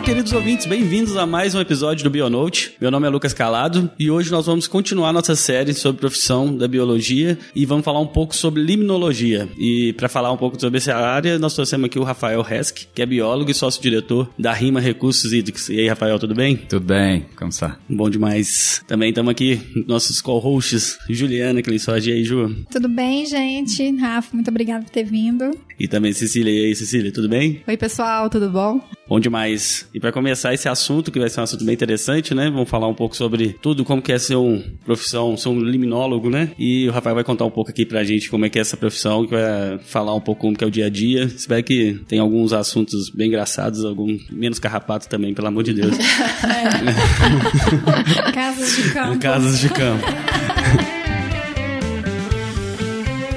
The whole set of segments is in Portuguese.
Olá, queridos ouvintes, bem-vindos a mais um episódio do Bionote. Meu nome é Lucas Calado e hoje nós vamos continuar nossa série sobre profissão da biologia e vamos falar um pouco sobre limnologia. E para falar um pouco sobre essa área, nós trouxemos aqui o Rafael Resk, que é biólogo e sócio-diretor da RIMA Recursos Hídricos. E aí, Rafael, tudo bem? Tudo bem, como está? Bom demais. Também estamos aqui, nossos co-hosts, Juliana Clissoge. E aí, Ju? Tudo bem, gente? Rafa, muito obrigada por ter vindo. E também Cecília. E aí, Cecília, tudo bem? Oi, pessoal, tudo bom? Bom demais. E para começar esse assunto, que vai ser um assunto bem interessante, né? Vamos falar um pouco sobre tudo, como que é ser um profissão, ser um liminólogo, né? E o Rafael vai contar um pouco aqui pra gente como é que é essa profissão, que vai falar um pouco como que é o dia a dia. Espero que tenha alguns assuntos bem engraçados, alguns menos carrapatos também, pelo amor de Deus. É. Casas de campo. Casas de campo.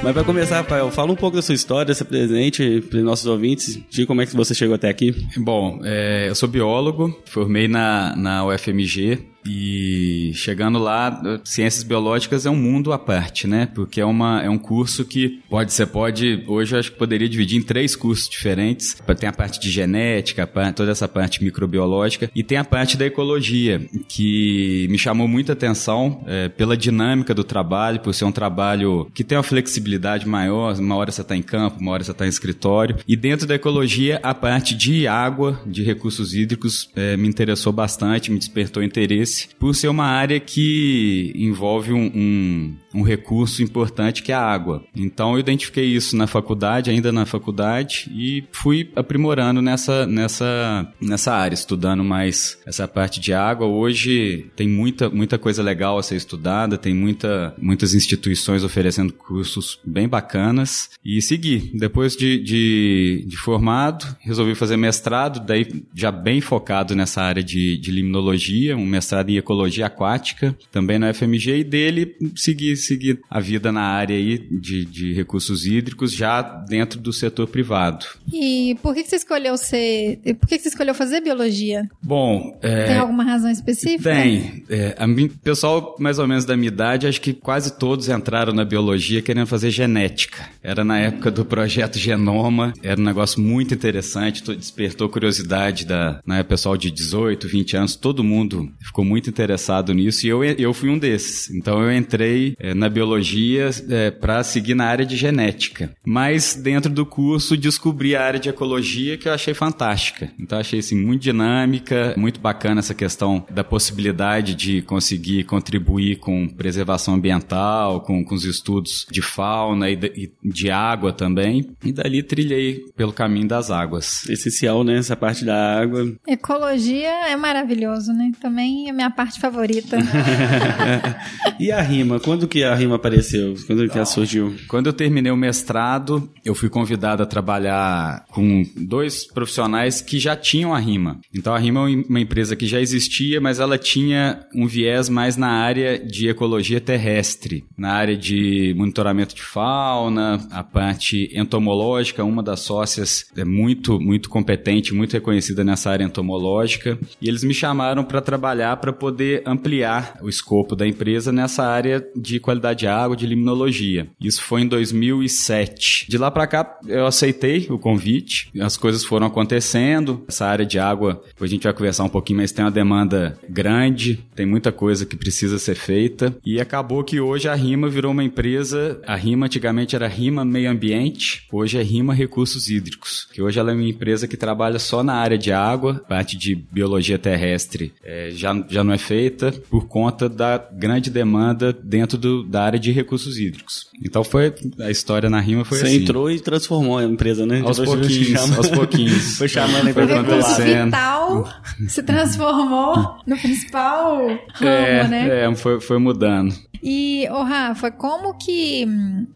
Mas para começar, Rafael, fala um pouco da sua história, se presente para os nossos ouvintes, de como é que você chegou até aqui. Bom, é, eu sou biólogo, formei na, na UFMG, e chegando lá, ciências biológicas é um mundo à parte, né? Porque é, uma, é um curso que pode, você pode, hoje eu acho que poderia dividir em três cursos diferentes. Tem a parte de genética, toda essa parte microbiológica, e tem a parte da ecologia, que me chamou muita atenção é, pela dinâmica do trabalho, por ser um trabalho que tem uma flexibilidade maior, uma hora você está em campo, uma hora você está em escritório. E dentro da ecologia, a parte de água, de recursos hídricos, é, me interessou bastante, me despertou interesse por ser uma área que envolve um, um, um, recurso importante que é a água. Então eu identifiquei isso na faculdade, ainda na faculdade, e fui aprimorando nessa, nessa, nessa área, estudando mais essa parte de água. Hoje tem muita, muita coisa legal a ser estudada, tem muita, muitas instituições oferecendo cursos bem bacanas e segui. Depois de, de, de formado, resolvi fazer mestrado, daí já bem focado nessa área de, de limnologia, um mestrado em ecologia aquática, também na FMG, e dele seguir, seguir a vida na área aí de, de recursos hídricos já dentro do setor privado. E por que você escolheu ser. Por que você escolheu fazer biologia? Bom. É, tem alguma razão específica? Tem. É, a mim, pessoal, mais ou menos da minha idade, acho que quase todos entraram na biologia querendo fazer genética. Era na época do projeto Genoma, era um negócio muito interessante, despertou curiosidade da na pessoal de 18, 20 anos, todo mundo ficou muito muito interessado nisso e eu, eu fui um desses. Então eu entrei é, na biologia é, para seguir na área de genética. Mas dentro do curso descobri a área de ecologia que eu achei fantástica. Então achei assim muito dinâmica, muito bacana essa questão da possibilidade de conseguir contribuir com preservação ambiental, com, com os estudos de fauna e de, e de água também. E dali trilhei pelo caminho das águas. Essencial, né? Essa parte da água. Ecologia é maravilhoso, né? Também é minha parte favorita. e a rima? Quando que a rima apareceu? Quando que ela surgiu? Quando eu terminei o mestrado, eu fui convidado a trabalhar com dois profissionais que já tinham a rima. Então a rima é uma empresa que já existia, mas ela tinha um viés mais na área de ecologia terrestre, na área de monitoramento de fauna, a parte entomológica, uma das sócias é muito muito competente, muito reconhecida nessa área entomológica, e eles me chamaram para trabalhar para poder ampliar o escopo da empresa nessa área de qualidade de água, de limnologia. Isso foi em 2007. De lá para cá, eu aceitei o convite, as coisas foram acontecendo. Essa área de água, depois a gente vai conversar um pouquinho, mas tem uma demanda grande, tem muita coisa que precisa ser feita. E acabou que hoje a Rima virou uma empresa. A Rima antigamente era Rima Meio Ambiente, hoje é Rima Recursos Hídricos. Que hoje ela é uma empresa que trabalha só na área de água, parte de biologia terrestre é, já, já não é feita por conta da grande demanda dentro do, da área de recursos hídricos. Então foi a história na rima foi Você assim. Você entrou e transformou a empresa, né? Aos Depois pouquinhos, aos pouquinhos. foi chamando a foi acontecendo. vital se transformou no principal ramo, é, né? É, foi, foi mudando. E, ô Rafa, como que,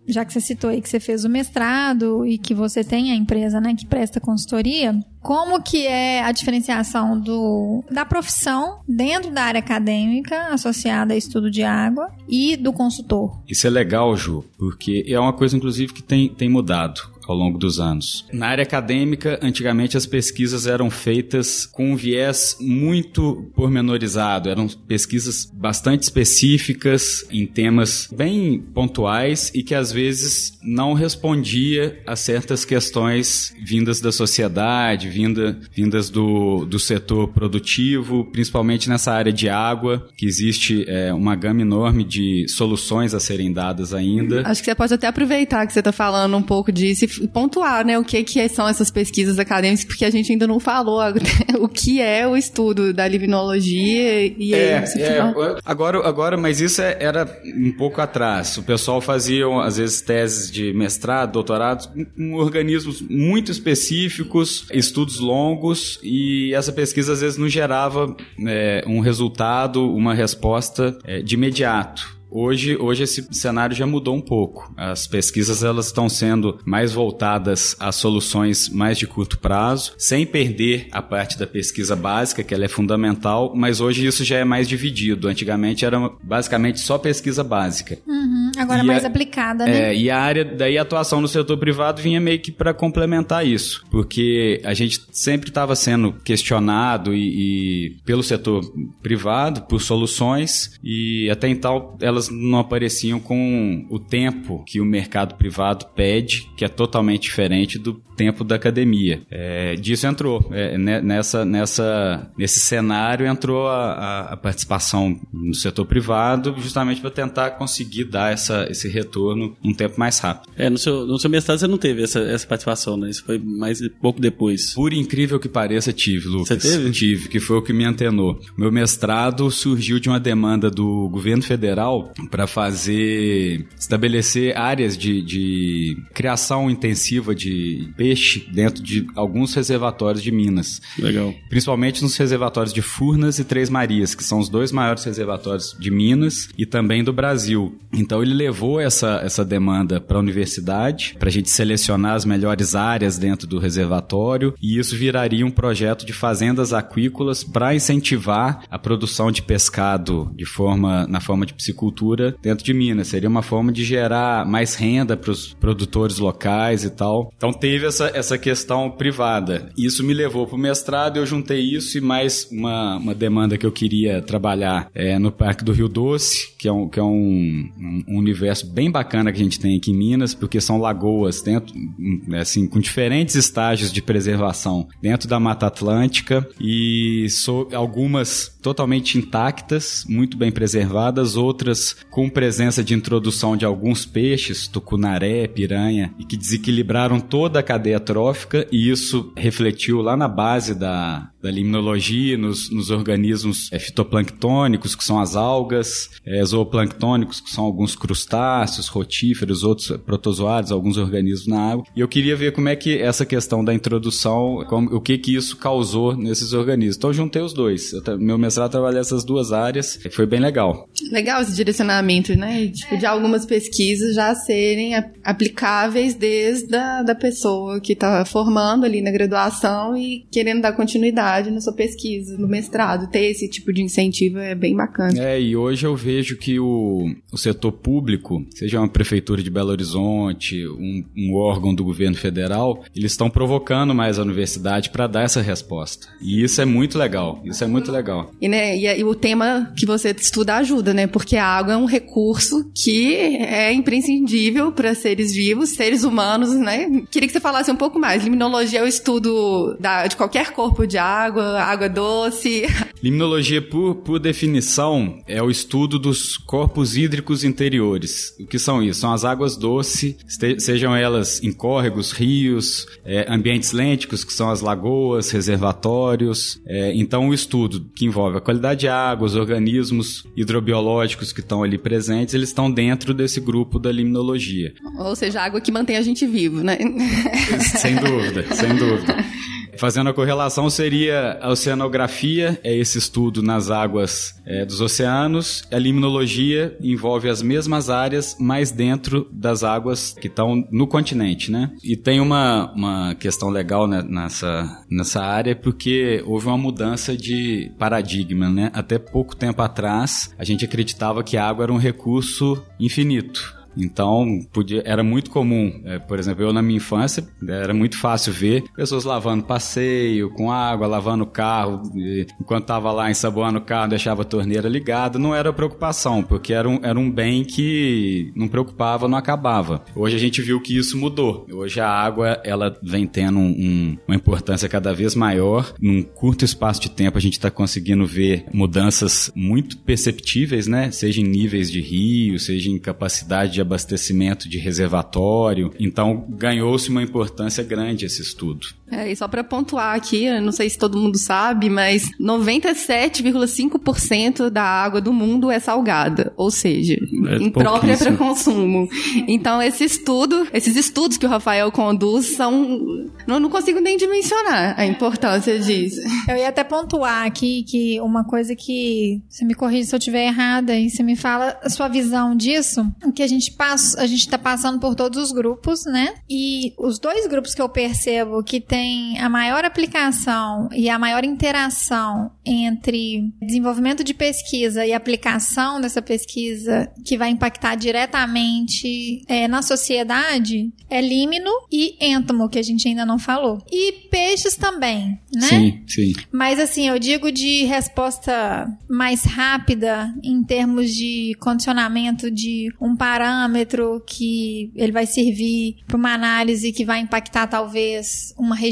já que você citou aí que você fez o mestrado e que você tem a empresa, né, que presta consultoria, como que é a diferenciação do, da profissão dentro da área acadêmica associada a estudo de água e do consultor? Isso é legal, Ju, porque é uma coisa, inclusive, que tem, tem mudado ao longo dos anos. Na área acadêmica, antigamente as pesquisas eram feitas com um viés muito pormenorizado, eram pesquisas bastante específicas em temas bem pontuais e que às vezes não respondia a certas questões vindas da sociedade, vinda, vindas do, do setor produtivo, principalmente nessa área de água, que existe é, uma gama enorme de soluções a serem dadas ainda. Acho que você pode até aproveitar que você está falando um pouco disso e pontuar, né, o que, que são essas pesquisas acadêmicas, porque a gente ainda não falou o que é o estudo da limnologia e é, é, agora, agora, mas isso é, era um pouco atrás. O pessoal fazia, às vezes, teses de mestrado, doutorado, com organismos muito específicos, estudos longos, e essa pesquisa, às vezes, não gerava é, um resultado, uma resposta é, de imediato. Hoje, hoje esse cenário já mudou um pouco. As pesquisas elas estão sendo mais voltadas a soluções mais de curto prazo, sem perder a parte da pesquisa básica, que ela é fundamental, mas hoje isso já é mais dividido. Antigamente era basicamente só pesquisa básica. Uhum, agora e mais a, aplicada, né? É, e a área daí a atuação no setor privado vinha meio que para complementar isso, porque a gente sempre estava sendo questionado e, e pelo setor privado por soluções e até então ela não apareciam com o tempo que o mercado privado pede, que é totalmente diferente do tempo da academia. É, disso entrou. É, nessa, nessa, nesse cenário entrou a, a, participação no setor privado, justamente para tentar conseguir dar essa, esse retorno um tempo mais rápido. É, no seu, no seu mestrado você não teve essa, essa participação, né? Isso foi mais pouco depois. Por incrível que pareça, tive, Lucas. Você teve? Tive, que foi o que me antenou. Meu mestrado surgiu de uma demanda do governo federal para fazer, estabelecer áreas de, de criação intensiva de peixe dentro de alguns reservatórios de Minas. Legal. Principalmente nos reservatórios de Furnas e Três Marias, que são os dois maiores reservatórios de Minas e também do Brasil. Então ele levou essa, essa demanda para a universidade, para a gente selecionar as melhores áreas dentro do reservatório, e isso viraria um projeto de fazendas aquícolas para incentivar a produção de pescado de forma, na forma de piscicultura dentro de Minas. Seria uma forma de gerar mais renda para os produtores locais e tal. Então teve essa essa, essa questão privada. Isso me levou para o mestrado, eu juntei isso e mais uma, uma demanda que eu queria trabalhar é, no Parque do Rio Doce, que é, um, que é um, um, universo bem bacana que a gente tem aqui em Minas, porque são lagoas dentro, assim, com diferentes estágios de preservação dentro da Mata Atlântica e so, algumas totalmente intactas, muito bem preservadas, outras com presença de introdução de alguns peixes, tucunaré, piranha, e que desequilibraram toda a cadeia trófica, e isso refletiu lá na base da, da limnologia, nos, nos organismos é, fitoplanctônicos, que são as algas, é, zooplanctônicos, que são alguns crustáceos, rotíferos, outros protozoários, alguns organismos na água. E eu queria ver como é que essa questão da introdução, como, o que que isso causou nesses organismos. Então eu juntei os dois. Eu, meu mestrado trabalhar essas duas áreas. Foi bem legal. Legal esse direcionamento, né? Tipo, de algumas pesquisas já serem aplicáveis desde a da pessoa que está formando ali na graduação e querendo dar continuidade na sua pesquisa, no mestrado. Ter esse tipo de incentivo é bem bacana. É, e hoje eu vejo que o, o setor público, seja uma prefeitura de Belo Horizonte, um, um órgão do governo federal, eles estão provocando mais a universidade para dar essa resposta. E isso é muito legal. Isso é muito legal. E, né, e, e, o tema que você estuda ajuda, né? Porque a água é um recurso que é imprescindível para seres vivos, seres humanos, né? Queria que você falasse um pouco mais. Limnologia é o estudo da, de qualquer corpo de água, água doce. Limnologia, por, por definição, é o estudo dos corpos hídricos interiores. O que são isso? São as águas doces, sejam elas em córregos, rios, é, ambientes lênticos, que são as lagoas, reservatórios. É, então, o estudo que envolve a qualidade de água, os organismos hidrobiológicos que estão ali presentes, eles estão dentro desse grupo da limnologia. Ou seja, a água que mantém a gente vivo, né? sem dúvida, sem dúvida. Fazendo a correlação, seria a oceanografia, é esse estudo nas águas é, dos oceanos. A limnologia envolve as mesmas áreas, mas dentro das águas que estão no continente, né? E tem uma, uma questão legal né, nessa, nessa área, porque houve uma mudança de paradigma, né? Até pouco tempo atrás, a gente acreditava que a água era um recurso infinito Então, podia, era muito comum, é, por exemplo, eu na minha infância, era muito fácil ver pessoas lavando passeio, com água, lavando carro, enquanto estava lá ensaboando o carro, deixava a torneira ligada, não era preocupação, porque era um, era um bem que não preocupava, não acabava. Hoje a gente viu que isso mudou. Hoje a água, ela vem tendo um, uma importância cada vez maior. Num curto espaço de tempo a gente está conseguindo ver mudanças muito perceptíveis, né? Seja em níveis de rio, seja em capacidade de abastecimento de reservatório. Então ganhou-se uma importância grande esse estudo. É, e só para pontuar aqui, não sei se todo mundo sabe, mas 97,5% da água do mundo é salgada, ou seja, é imprópria para consumo. Então esse estudo, esses estudos que o Rafael conduz são, não, não consigo nem dimensionar a importância disso. Eu ia até pontuar aqui que uma coisa que você me corrige se eu estiver errada e você me fala a sua visão disso, que a gente passa, a gente está passando por todos os grupos, né? E os dois grupos que eu percebo que tem tem a maior aplicação e a maior interação entre desenvolvimento de pesquisa e aplicação dessa pesquisa que vai impactar diretamente é, na sociedade é límino e êntomo, que a gente ainda não falou. E peixes também, né? Sim, sim. Mas assim, eu digo de resposta mais rápida em termos de condicionamento de um parâmetro que ele vai servir para uma análise que vai impactar talvez uma região,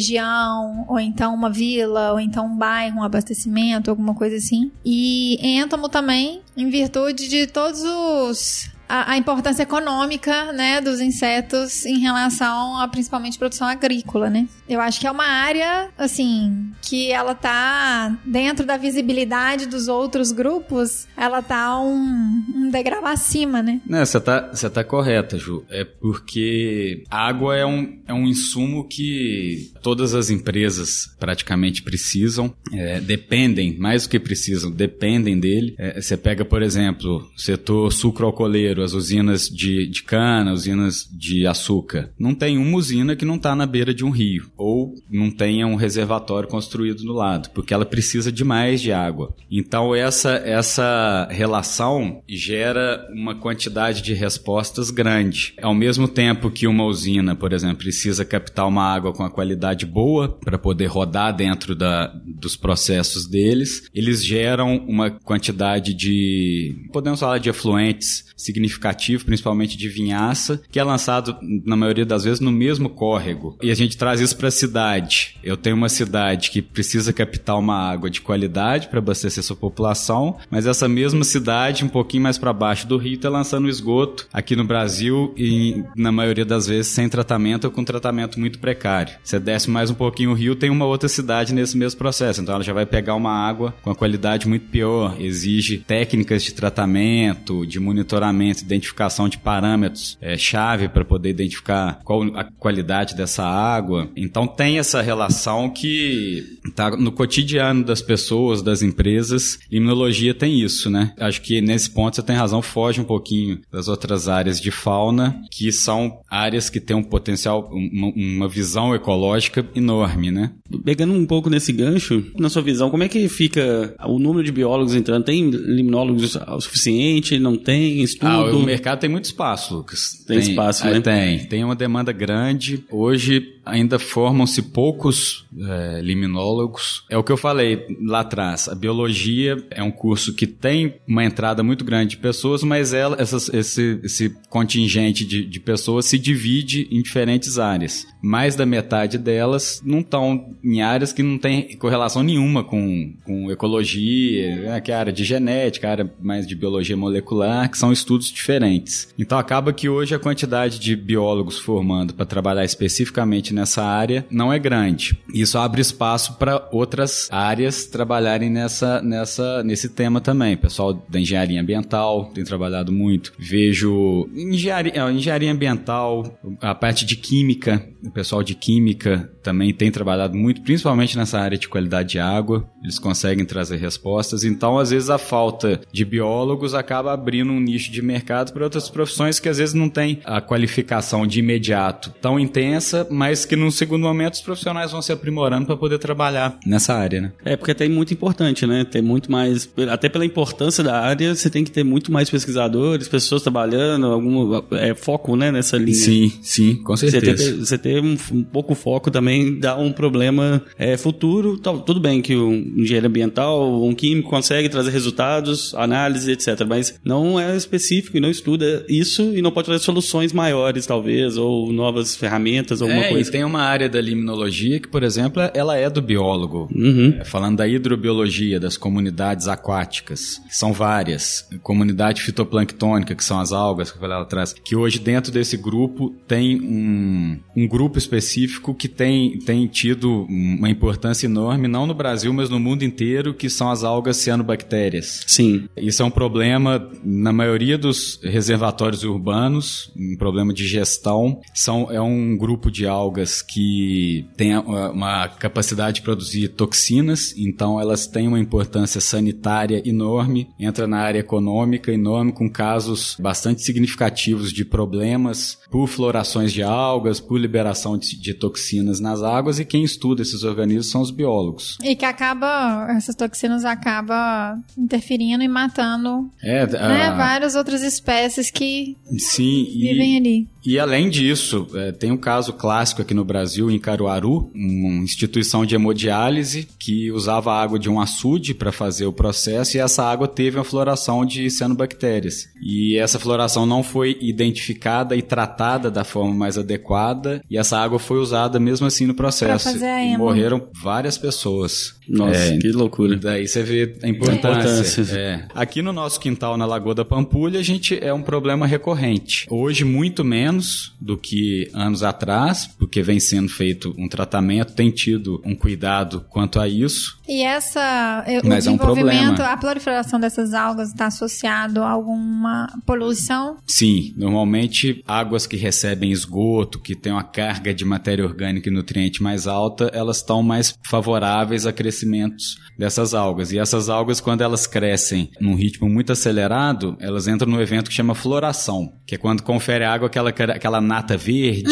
ou então uma vila, ou então um bairro, um abastecimento, alguma coisa assim. E Êntamo também, em virtude de todos os a, a, importância econômica, né, dos insetos em relação a principalmente produção agrícola, né? Eu acho que é uma área, assim, que ela tá dentro da visibilidade dos outros grupos, ela tá um, um degrau acima, né? Você tá, você tá correta, Ju. É porque água é um, é um insumo que todas as empresas praticamente precisam, é, dependem, mais do que precisam, dependem dele. É, você pega, por exemplo, o setor sucroalcooleiro, as usinas de, de cana, usinas de açúcar. Não tem uma usina que não está na beira de um rio ou não tenha um reservatório construído no lado, porque ela precisa demais de água. Então essa essa relação gera uma quantidade de respostas grande. Ao mesmo tempo que uma usina, por exemplo, precisa captar uma água com a qualidade boa para poder rodar dentro da, dos processos deles, eles geram uma quantidade de podemos falar de efluentes significativos significativo, principalmente de vinhaça, que é lançado, na maioria das vezes, no mesmo córrego. E a gente traz isso para a cidade. Eu tenho uma cidade que precisa captar uma água de qualidade para abastecer sua população, mas essa mesma cidade, um pouquinho mais para baixo do rio, está lançando esgoto aqui no Brasil e, na maioria das vezes, sem tratamento ou com tratamento muito precário. Você desce mais um pouquinho o rio, tem uma outra cidade nesse mesmo processo. Então ela já vai pegar uma água com a qualidade muito pior, exige técnicas de tratamento, de monitoramento identificação de parâmetros é, chave para poder identificar qual a qualidade dessa água. Então tem essa relação que está no cotidiano das pessoas, das empresas. Imunologia tem isso, né? Acho que nesse ponto você tem razão, foge um pouquinho das outras áreas de fauna, que são áreas que têm um potencial, uma, uma visão ecológica enorme, né? Pegando um pouco nesse gancho, na sua visão, como é que fica o número de biólogos entrando? Tem limnólogos o suficiente? Não tem? Estudo? Ah, o mercado tem muito espaço, Lucas. Tem, tem espaço, né? Tem. Tem uma demanda grande. Hoje ainda formam-se poucos é, liminólogos. É o que eu falei lá atrás. A biologia é um curso que tem uma entrada muito grande de pessoas, mas ela, essas, esse, esse contingente de, de pessoas se divide em diferentes áreas. Mais da metade delas não estão em áreas que não tem correlação nenhuma com, com ecologia, né, que é a área de genética, a área mais de biologia molecular, que são estudos diferentes. Então acaba que hoje a quantidade de biólogos formando para trabalhar especificamente nessa área não é grande. Isso abre espaço para outras áreas trabalharem nessa, nessa, nesse tema também. Pessoal da engenharia ambiental tem trabalhado muito. Vejo engenharia, engenharia ambiental, a parte de química, o pessoal de química também tem trabalhado muito, principalmente nessa área de qualidade de água. Eles conseguem trazer respostas. Então, às vezes, a falta de biólogos acaba abrindo um nicho de mercado para outras profissões que às vezes não têm a qualificação de imediato tão intensa, mas que num segundo momento os profissionais vão se aprimorando para poder trabalhar nessa área, né? É, porque tem muito importante, né? Tem muito mais. Até pela importância da área, você tem que ter muito mais pesquisadores, pessoas trabalhando, algum é, foco, né, nessa linha. Sim, sim, com Você certeza. ter, você ter um, um pouco foco também dá um problema é, futuro. Tal, tudo bem que um engenheiro ambiental, um químico consegue trazer resultados, análise, etc. Mas não é específico e não estuda isso e não pode trazer soluções maiores, talvez, ou novas ferramentas, alguma é, coisa. e tem uma área da limnologia que, por exemplo, ela é do biólogo. Uhum. É, Falando da hidrobiologia, das comunidades aquáticas, que são várias. Comunidade fitoplanctônica, que são as algas que eu falei lá atrás, que hoje dentro desse grupo tem um, um grupo específico que tem, tem tido uma importância enorme, não no Brasil, mas no mundo inteiro, que são as algas cianobactérias. Sim. Isso é um problema na maioria dos reservatórios urbanos, um problema de gestão. São, é um grupo de algas que tem uma capacidade de produzir toxinas, então elas têm uma importância sanitária enorme, entra na área econômica enorme, com casos bastante significativos de problemas por florações de algas, por liberação de, de toxinas nas águas, e quem estuda esses organismos são os biólogos. E que acaba, essas toxinas acabam interferindo e matando É, né, a- várias outras espécies que sim, e- vivem ali. E além disso, é, tem um caso clássico aqui no Brasil, em Caruaru, uma instituição de hemodiálise que usava a água de um açude para fazer o processo e essa água teve uma floração de cianobactérias. E essa floração não foi identificada e tratada da forma mais adequada e essa água foi usada mesmo assim no processo. Pra fazer a e hemo. morreram várias pessoas. Nossa, É, que loucura. Daí você vê a importância. importância. É. Aqui no nosso quintal, na Lagoa da Pampulha, a gente é um problema recorrente. Hoje, muito menos do que anos atrás, porque vem sendo feito um tratamento, tem tido um cuidado quanto a isso. E essa, o Mas é um desenvolvimento, a proliferação dessas algas está associado a alguma poluição? Sim, normalmente águas que recebem esgoto, que têm uma carga de matéria orgânica e nutriente mais alta, elas estão mais favoráveis a crescimentos dessas algas. E essas algas, quando elas crescem num ritmo muito acelerado, elas entram no evento que chama floração, que é quando confere à água aquela, aquela nata verde,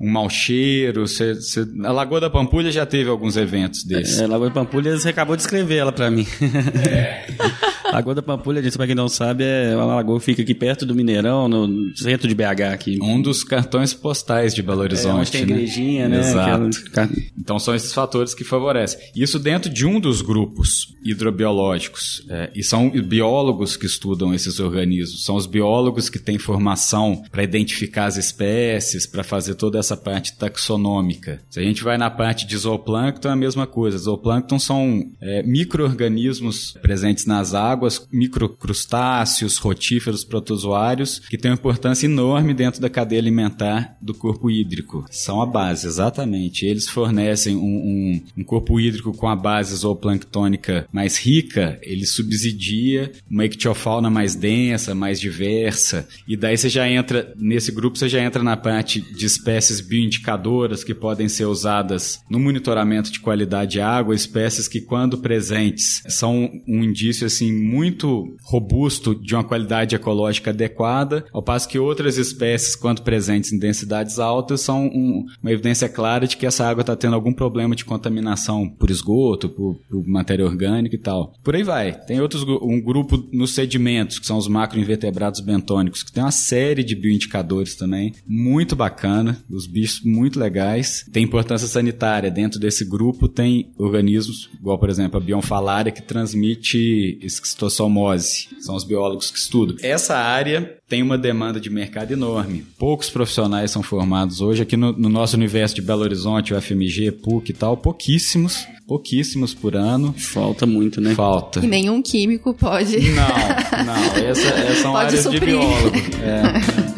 um mau cheiro. Cê, cê- a Lagoa da Pampulha já teve alguns eventos desses. É, Lagoa da Pampulha, você acabou de escrever ela pra mim. Lagoa da Pampulha, gente, pra quem não sabe, é uma lagoa que fica aqui perto do Mineirão, no centro de BH aqui. Um dos cartões postais de Belo É, Horizonte. onde tem né? igrejinha, né? Exato. Aquela- Então são esses fatores que favorecem. Isso dentro de um dos grupos hidrobiológicos. É, e são biólogos que estudam esses organismos. São os biólogos que têm formação para identificar as espécies, para fazer toda essa parte taxonômica. Se a gente vai na parte de zooplâncton, é a mesma coisa. Zooplâncton são é, micro-organismos presentes nas águas, microcrustáceos, rotíferos, protozoários, que têm uma importância enorme dentro da cadeia alimentar do corpo hídrico. São a base, exatamente. Eles fornecem um, um- um corpo hídrico com a base zooplânctônica mais rica, ele subsidia uma ictiofauna mais densa, mais diversa. E daí você já entra, nesse grupo, você já entra na parte de espécies bioindicadoras que podem ser usadas no monitoramento de qualidade de água, espécies que, quando presentes, são um indício assim muito robusto de uma qualidade ecológica adequada, ao passo que outras espécies, quando presentes em densidades altas, são um- uma evidência clara de que essa água está tendo algum problema de contaminação por esgoto, por, por matéria orgânica e tal. Por aí vai. Tem outros um grupo nos sedimentos, que são os macroinvertebrados bentônicos, que tem uma série de bioindicadores também, muito bacana, os bichos muito legais. Tem importância sanitária. Dentro desse grupo tem organismos, igual por exemplo a bionfalária, que transmite. São os biólogos que estudam. Essa área tem uma demanda de mercado enorme. Poucos profissionais são formados hoje. Aqui no, no nosso universo de Belo Horizonte, UFMG, PUC e tal, pouquíssimos, pouquíssimos por ano. Falta muito, né? Falta. E nenhum químico pode. Não, não. Essa, essas são Pode áreas de biólogo. É.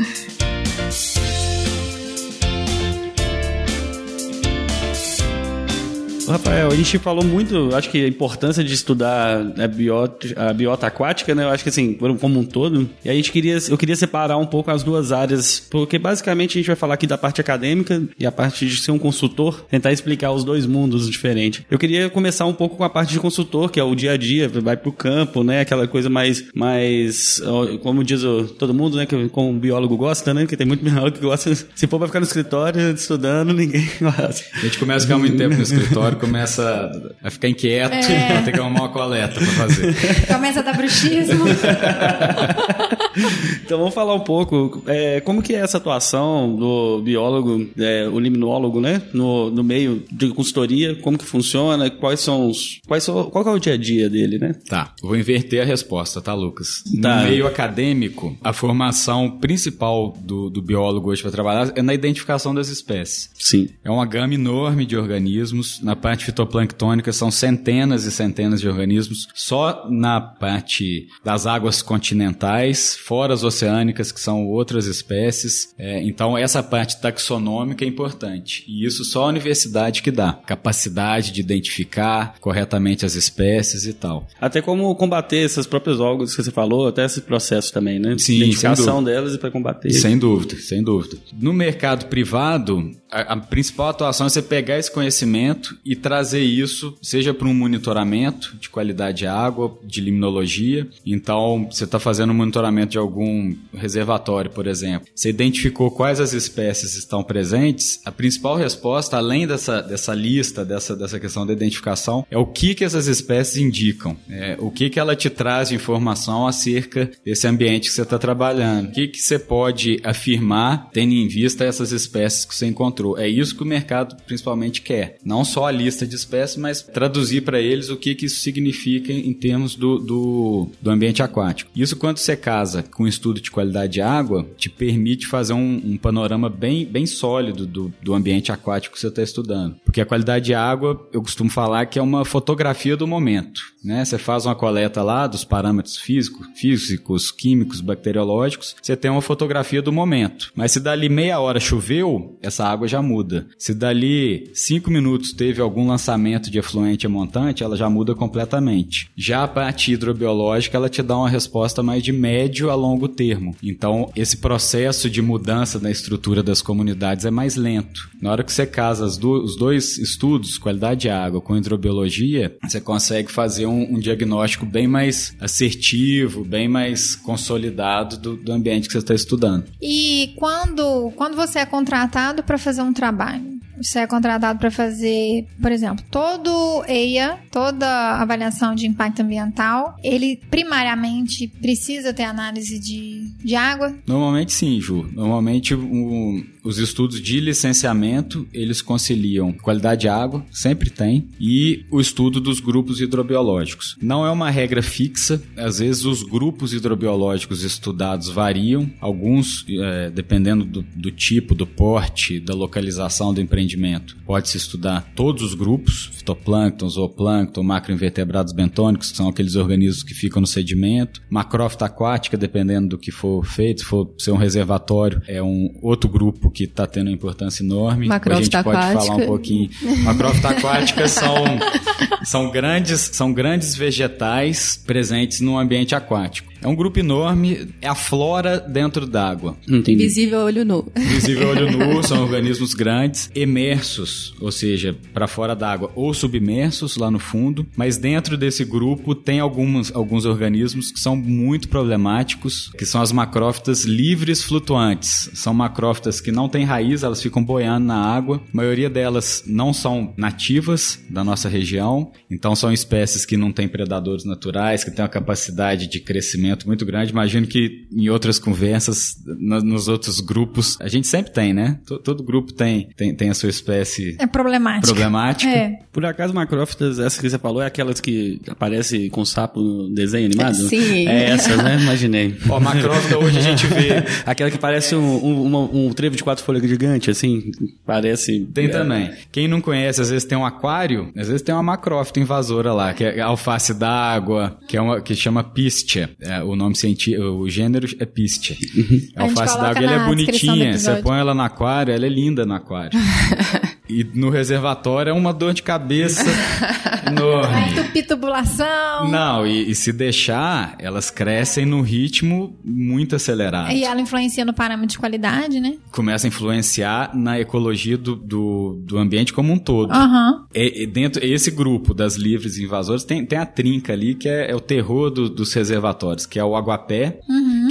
Rafael, a gente falou muito, acho que a importância de estudar a biota, a biota aquática, né? Eu acho que assim, como um todo. E a gente queria, eu queria separar um pouco as duas áreas, porque basicamente a gente vai falar aqui da parte acadêmica e a parte de ser um consultor, tentar explicar os dois mundos diferentes. Eu queria começar um pouco com a parte de consultor, que é o dia a dia, vai pro campo, né? Aquela coisa mais, mais como diz o, todo mundo, né? Que como um biólogo gosta, né? Que tem muito biólogo que gosta. Se for pra ficar no escritório estudando, ninguém gosta. A gente começa a ficar muito tempo no escritório, começa a ficar inquieto, é. ter que arrumar uma coleta pra fazer. Começa a dar bruxismo. então vamos falar um pouco é, como que é essa atuação do biólogo, é, o limnólogo, né, no, no meio de consultoria, como que funciona, quais são os, quais são, qual é o dia a dia dele, né? Tá, vou inverter a resposta, tá, Lucas? Tá. No meio acadêmico, a formação principal do, do biólogo hoje para trabalhar é na identificação das espécies. Sim. É uma gama enorme de organismos, na parte fitoplanctônica são centenas e centenas de organismos, só na parte das águas continentais, fora as oceânicas, que são outras espécies. É, então, essa parte taxonômica é importante. E isso só a universidade que dá. Capacidade de identificar corretamente as espécies e tal. Até como combater esses próprios órgãos que você falou, até esse processo também, né? Sim, Identificação delas e para combater. Sem dúvida, sem dúvida. No mercado privado, a, a, principal atuação é você pegar esse conhecimento e trazer isso, seja para um monitoramento de qualidade de água, de limnologia. Então, você está fazendo um monitoramento de algum reservatório, por exemplo. Você identificou quais as espécies estão presentes. A principal resposta, além dessa, dessa lista, dessa, dessa questão da identificação, é o que, que essas espécies indicam. É, o que, que ela te traz de informação acerca desse ambiente que você está trabalhando. O que, que você pode afirmar, tendo em vista essas espécies que você encontrou é isso que o mercado principalmente quer. Não só a lista de espécies, mas traduzir para eles o que, que isso significa em termos do, do, do, ambiente aquático. Isso, quando você casa com o estudo de qualidade de água, te permite fazer um, um panorama bem, bem sólido do, do ambiente aquático que você está estudando. Porque a qualidade de água, eu costumo falar que é uma fotografia do momento. Né? Você faz uma coleta lá dos parâmetros físicos, físicos, químicos, bacteriológicos, você tem uma fotografia do momento. Mas se dali meia hora choveu, essa água já muda. Se dali cinco minutos teve algum lançamento de efluente a montante, ela já muda completamente. Já a parte hidrobiológica, ela te dá uma resposta mais de médio a longo termo. Então, esse processo de mudança na estrutura das comunidades é mais lento. Na hora que você casa do, os dois estudos, qualidade de água com hidrobiologia, você consegue fazer um, um diagnóstico bem mais assertivo, bem mais consolidado do, do ambiente que você está estudando. E quando, quando você é contratado para fazer um trabalho, você é contratado para fazer, por exemplo, todo EIA, toda avaliação de impacto ambiental, ele primariamente precisa ter análise de, de água? Normalmente sim, Ju. Normalmente um, os estudos de licenciamento, eles conciliam qualidade de água, sempre tem, e o estudo dos grupos hidrobiológicos. Não é uma regra fixa, às vezes os grupos hidrobiológicos estudados variam, alguns, é, dependendo do, do tipo, do porte, da localização do empreendimento, pode-se estudar todos os grupos, fitoplâncton, zooplâncton, macroinvertebrados bentônicos, que são aqueles organismos que ficam no sedimento, macrófita aquática, dependendo do que for feito, se for ser um reservatório, é um outro grupo que está tendo uma importância enorme. Macrófita a gente pode falar um pouquinho. Macrófita aquática são, são, grandes, são grandes vegetais presentes no ambiente aquático. É um grupo enorme, é a flora dentro d'água. Visível olho nu. Visível olho nu, são organismos grandes, emersos, ou seja, para fora d'água, ou submersos lá no fundo. Mas dentro desse grupo tem alguns, alguns organismos que são muito problemáticos, que são as macrófitas livres flutuantes. São macrófitas que não têm raiz, elas ficam boiando na água. A maioria delas não são nativas da nossa região, então são espécies que não têm predadores naturais, que têm uma capacidade de crescimento muito grande. Imagino que em outras conversas, nos outros grupos, a gente sempre tem, né? Todo, todo grupo tem, tem, tem, a sua espécie. É problemática. Problemática. É. Por acaso, macrófitas, essa que você falou, é aquelas que aparece com sapo no desenho animado? Sim. É essa, né? Imaginei. Ó, macrófita hoje a gente vê. Aquela que parece um, um, um, trevo de quatro folhas gigante, assim. Parece. Tem é. também. Quem não conhece, às vezes tem um aquário, às vezes tem uma macrófita invasora lá, que é alface d'água, que é uma que chama pistia. É, o nome científico, o gênero é Pistia. Uhum. A alface d'água ela é bonitinha. Você põe ela no aquário, ela é linda no aquário. E no reservatório é uma dor de cabeça enorme. Aí tupi tubulação. Não, e, e se deixar, elas crescem num ritmo muito acelerado. E ela influencia no parâmetro de qualidade, né? Começa a influenciar na ecologia do, do, do ambiente como um todo. Aham. É, é dentro esse grupo das livres invasores tem, tem a trinca ali que é, é o terror do- dos reservatórios, que é o aguapé,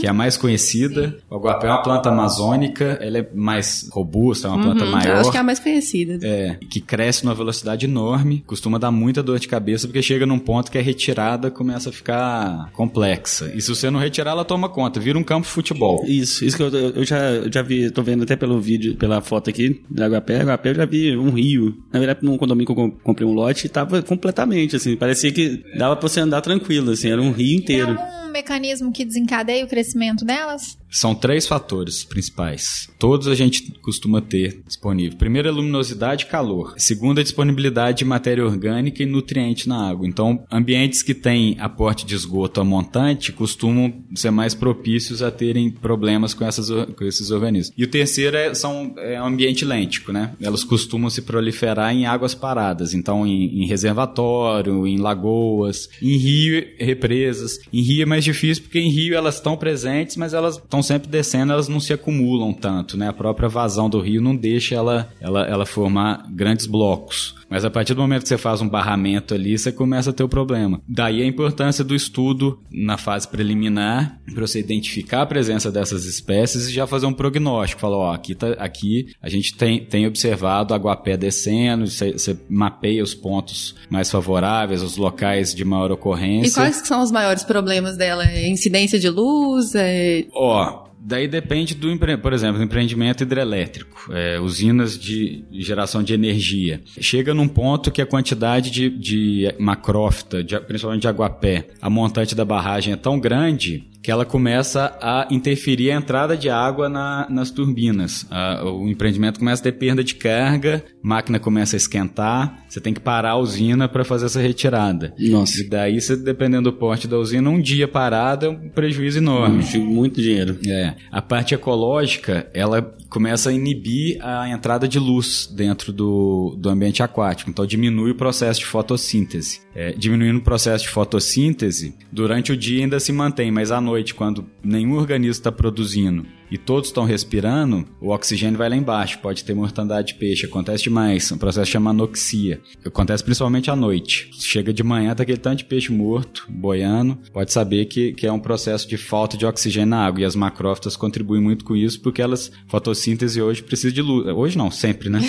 que é a mais conhecida. O aguapé é uma planta amazônica, ela é mais robusta, é uma planta Uhum, maior. eu acho que é a mais conhecida. É, que cresce numa velocidade enorme, costuma dar muita dor de cabeça, porque chega num ponto que a retirada começa a ficar complexa. E se você não retirar, ela toma conta, vira um campo de futebol. Isso, isso que eu, eu já, eu já vi, tô vendo até pelo vídeo, pela foto aqui da Aguapé. Aguapé eu já vi um rio. Na verdade, num condomínio que eu com- comprei um lote, tava completamente, assim, parecia que dava pra você andar tranquilo, assim, era um rio inteiro. Mecanismo que desencadeia o crescimento delas? São três fatores principais. Todos a gente costuma ter disponível. Primeiro é luminosidade e calor. Segundo é disponibilidade de matéria orgânica e nutriente na água. Então, ambientes que têm aporte de esgoto a montante costumam ser mais propícios a terem problemas com, essas, com esses organismos. E o terceiro é, são, é um ambiente lêntico, né? Elas costumam se proliferar em águas paradas. Então, em, em reservatório, em lagoas, em rio, represas. Em rio é mais difícil porque em rio elas estão presentes, mas elas estão sempre descendo, elas não se acumulam tanto, né? A própria vazão do rio não deixa ela, ela, ela formar grandes blocos. Mas a partir do momento que você faz um barramento ali, você começa a ter o problema. Daí a importância do estudo na fase preliminar, para você identificar a presença dessas espécies e já fazer um prognóstico. Falar, ó, aqui, tá, aqui a gente tem, tem observado aguapé descendo, você, você mapeia os pontos mais favoráveis, os locais de maior ocorrência. E quais são os maiores problemas dela? É incidência de luz? É... Ó, daí depende do por exemplo, empreendimento hidrelétrico, é, usinas de geração de energia. Chega num ponto que a quantidade de, de macrófita, de- principalmente de aguapé, a montante da barragem é tão grande que ela começa a interferir a entrada de água na- nas turbinas. A- o empreendimento começa a ter perda de carga, máquina começa a esquentar, você tem que parar a usina para fazer essa retirada. Nossa. E daí, você, dependendo do porte da usina, um dia parada é um prejuízo enorme. Muito dinheiro. É. A parte ecológica, ela começa a inibir a entrada de luz dentro do, do ambiente aquático. Então, diminui o processo de fotossíntese. É, diminuindo o processo de fotossíntese, durante o dia ainda se mantém, mas à noite, quando nenhum organismo está produzindo e todos estão respirando, o oxigênio vai lá embaixo, pode ter mortandade de peixe, acontece demais, um processo chama anoxia. Acontece principalmente à noite. Chega de manhã, tá aquele tanto de peixe morto, boiando, pode saber que, que é um processo de falta de oxigênio na água, e as macrófitas contribuem muito com isso, porque elas, fotossíntese hoje precisa de luz. Hoje não, sempre, né?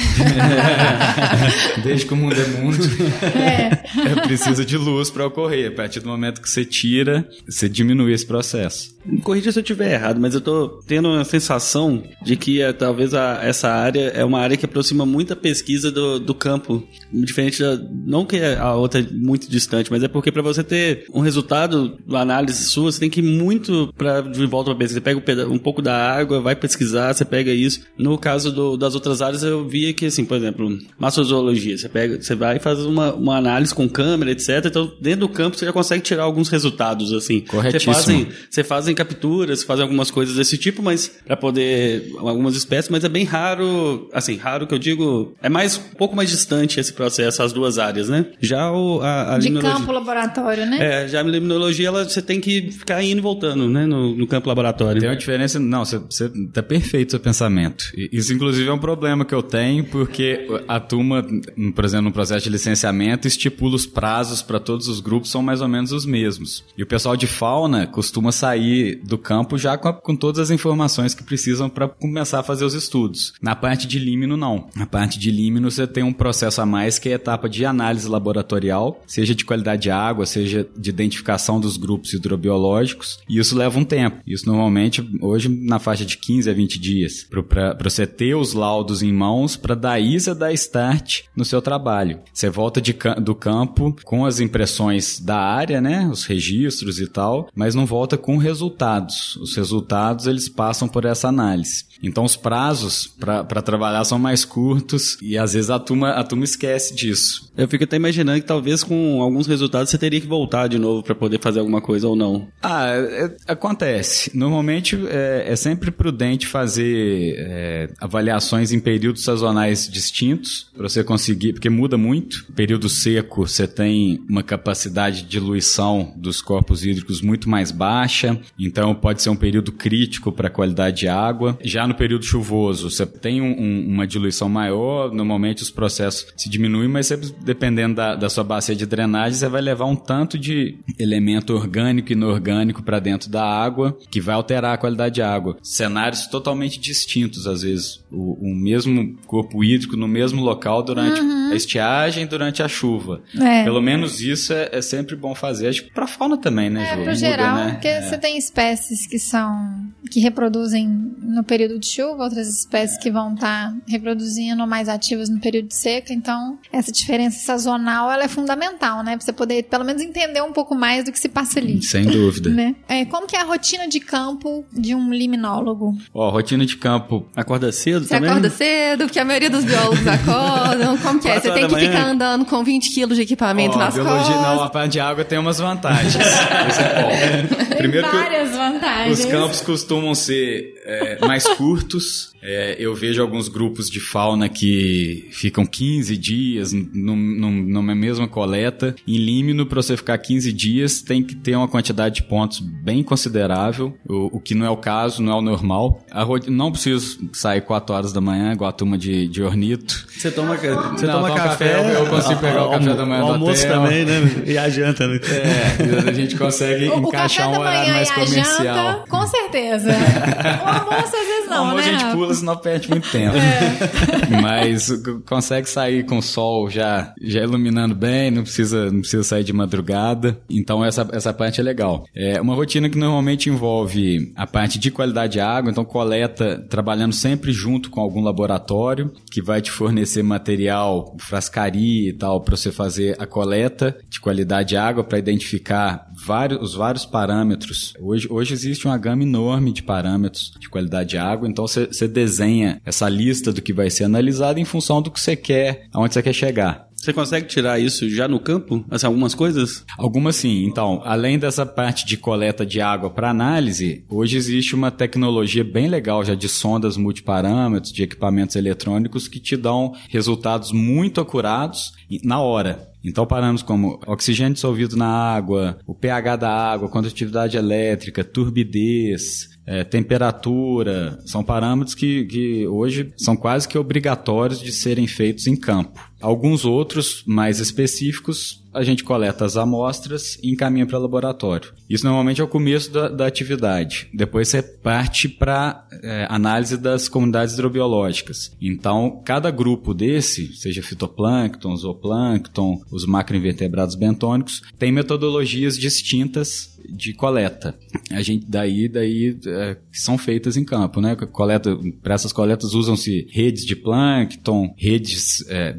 Desde que o mundo é mundo, é preciso de luz para ocorrer. A partir do momento que você tira, você diminui esse processo. Corrija se eu estiver errado, mas eu tô tendo a sensação de que é, talvez a- essa área é uma área que aproxima muita pesquisa do, do campo. Diferente da. Não que a outra é muito distante, mas é porque para você ter um resultado, uma análise sua, você tem que ir muito pra, de volta pra pesquisa. Você pega um, peda- um pouco da água, vai pesquisar, você pega isso. No caso do- das outras áreas, eu via que, assim, por exemplo, massozoologia. Você, pega, você vai e faz uma, uma análise com câmera, etc. Então, dentro do campo, você já consegue tirar alguns resultados, assim. Você Corretíssimo. fazem, você fazem capturas, fazem algumas coisas desse tipo, mas para poder algumas espécies, mas é bem raro, assim, raro que eu digo, é mais um pouco mais distante esse processo, as duas áreas, né? Já o, a, a De limnologia- campo laboratório, né? É, já a limnologia, ela, você tem que ficar indo e voltando, né, no, no campo laboratório. Tem uma diferença. Não, você, você tá perfeito o seu pensamento. Isso, inclusive, é um problema que eu tenho, porque a turma, por exemplo, no processo de licenciamento, estipula os prazos para todos os grupos, são mais ou menos os mesmos. E o pessoal de fauna costuma sair do campo já com, a- com todas as informações que precisam para começar a fazer os estudos. Na parte de límino, não. Na parte de límino, você tem um processo a mais que é a etapa de análise laboratorial, seja de qualidade de água, seja de identificação dos grupos hidrobiológicos, e isso leva um tempo. Isso normalmente, hoje, na faixa de 15 a 20 dias, para você ter os laudos em mãos, para daí você dar start no seu trabalho. Você volta de do campo com as impressões da área, né, os registros e tal, mas não volta com o resultado resultados. Os resultados eles passam por essa análise. Então os prazos para trabalhar são mais curtos e às vezes a turma, a turma esquece disso. Eu fico até imaginando que talvez com alguns resultados você teria que voltar de novo para poder fazer alguma coisa ou não. Ah, é, acontece. Normalmente é, é, sempre prudente fazer é, avaliações em períodos sazonais distintos para você conseguir, porque muda muito. Período seco você tem uma capacidade de diluição dos corpos hídricos muito mais baixa, então pode ser um período crítico para a qualidade de água. Já no período chuvoso, você tem um, um, uma diluição maior, normalmente os processos se diminuem, mas você, dependendo da, da, sua bacia de drenagem, você vai levar um tanto de elemento orgânico e inorgânico para dentro da água, que vai alterar a qualidade de água. Cenários totalmente distintos, às vezes. O, o mesmo corpo hídrico no mesmo local durante uhum. a estiagem durante a chuva. É. Pelo menos isso é, é, sempre bom fazer. Acho que pra fauna também, né, é, Ju? Pro geral, né? porque é. você tem espécies que são... que reproduzem no período de chuva, outras espécies que vão estar tá reproduzindo mais ativas no período de seca. Então, essa diferença sazonal ela é fundamental, né? Pra você poder, pelo menos, entender um pouco mais do que se passa ali. Sem dúvida. né? é, como que é a rotina de campo de um liminólogo? Ó, rotina de campo. Acorda cedo você também? acorda cedo, porque a maioria dos biólogos acordam. Como que é? Você tem que ficar andando com 20 quilos de equipamento Ó, nas biologia, costas. Não, a parte de água tem umas vantagens. Isso é bom. Primeiro várias Os campos costumam ser é, mais curtos, é, eu vejo alguns grupos de fauna que ficam 15 dias num, num, numa mesma coleta. Em límino, para você ficar 15 dias, tem que ter uma quantidade de pontos bem considerável, o, o que não é o caso, não é o normal. A, não preciso sair 4 horas da manhã, igual a turma de, de ornito. Você toma, você não, toma café, café, eu consigo pegar o, o café da manhã o almoço hotel. também, né? E a janta, né? É, a gente consegue o, encaixar um horário mais comercial. Janta, com certeza. almoço às vezes não, né? a gente pula senão perde muito tempo. É. Mas consegue sair com o sol já, já iluminando bem, não precisa, não precisa sair de madrugada. Então essa, essa parte é legal. É uma rotina que normalmente envolve a parte de qualidade de água, então coleta trabalhando sempre junto com algum laboratório que vai te fornecer material, frascaria e tal para você fazer a coleta de qualidade de água para identificar vários, os vários parâmetros. Hoje, hoje existe uma gama enorme de parâmetros de qualidade de água, então você desenha essa lista do que vai ser analisado em função do que você quer, aonde você quer chegar. Você consegue tirar isso já no campo? Assim, algumas coisas? Algumas sim. Então, além dessa parte de coleta de água para análise, hoje existe uma tecnologia bem legal já de sondas multiparâmetros, de equipamentos eletrônicos que te dão resultados muito acurados na hora. Então, parâmetros como oxigênio dissolvido na água, o pH da água, condutividade elétrica, turbidez, é, temperatura, são parâmetros que, que hoje são quase que obrigatórios de serem feitos em campo. Alguns outros, mais específicos, a gente coleta as amostras e encaminha para laboratório. Isso normalmente é o começo da, da atividade. Depois você parte para é, análise das comunidades hidrobiológicas. Então, cada grupo desse, seja fitoplâncton, zooplâncton, os macroinvertebrados bentônicos, tem metodologias distintas de coleta. A gente daí daí é, são feitas em campo, né? Coleta para essas coletas usam-se redes de plâncton, redes é,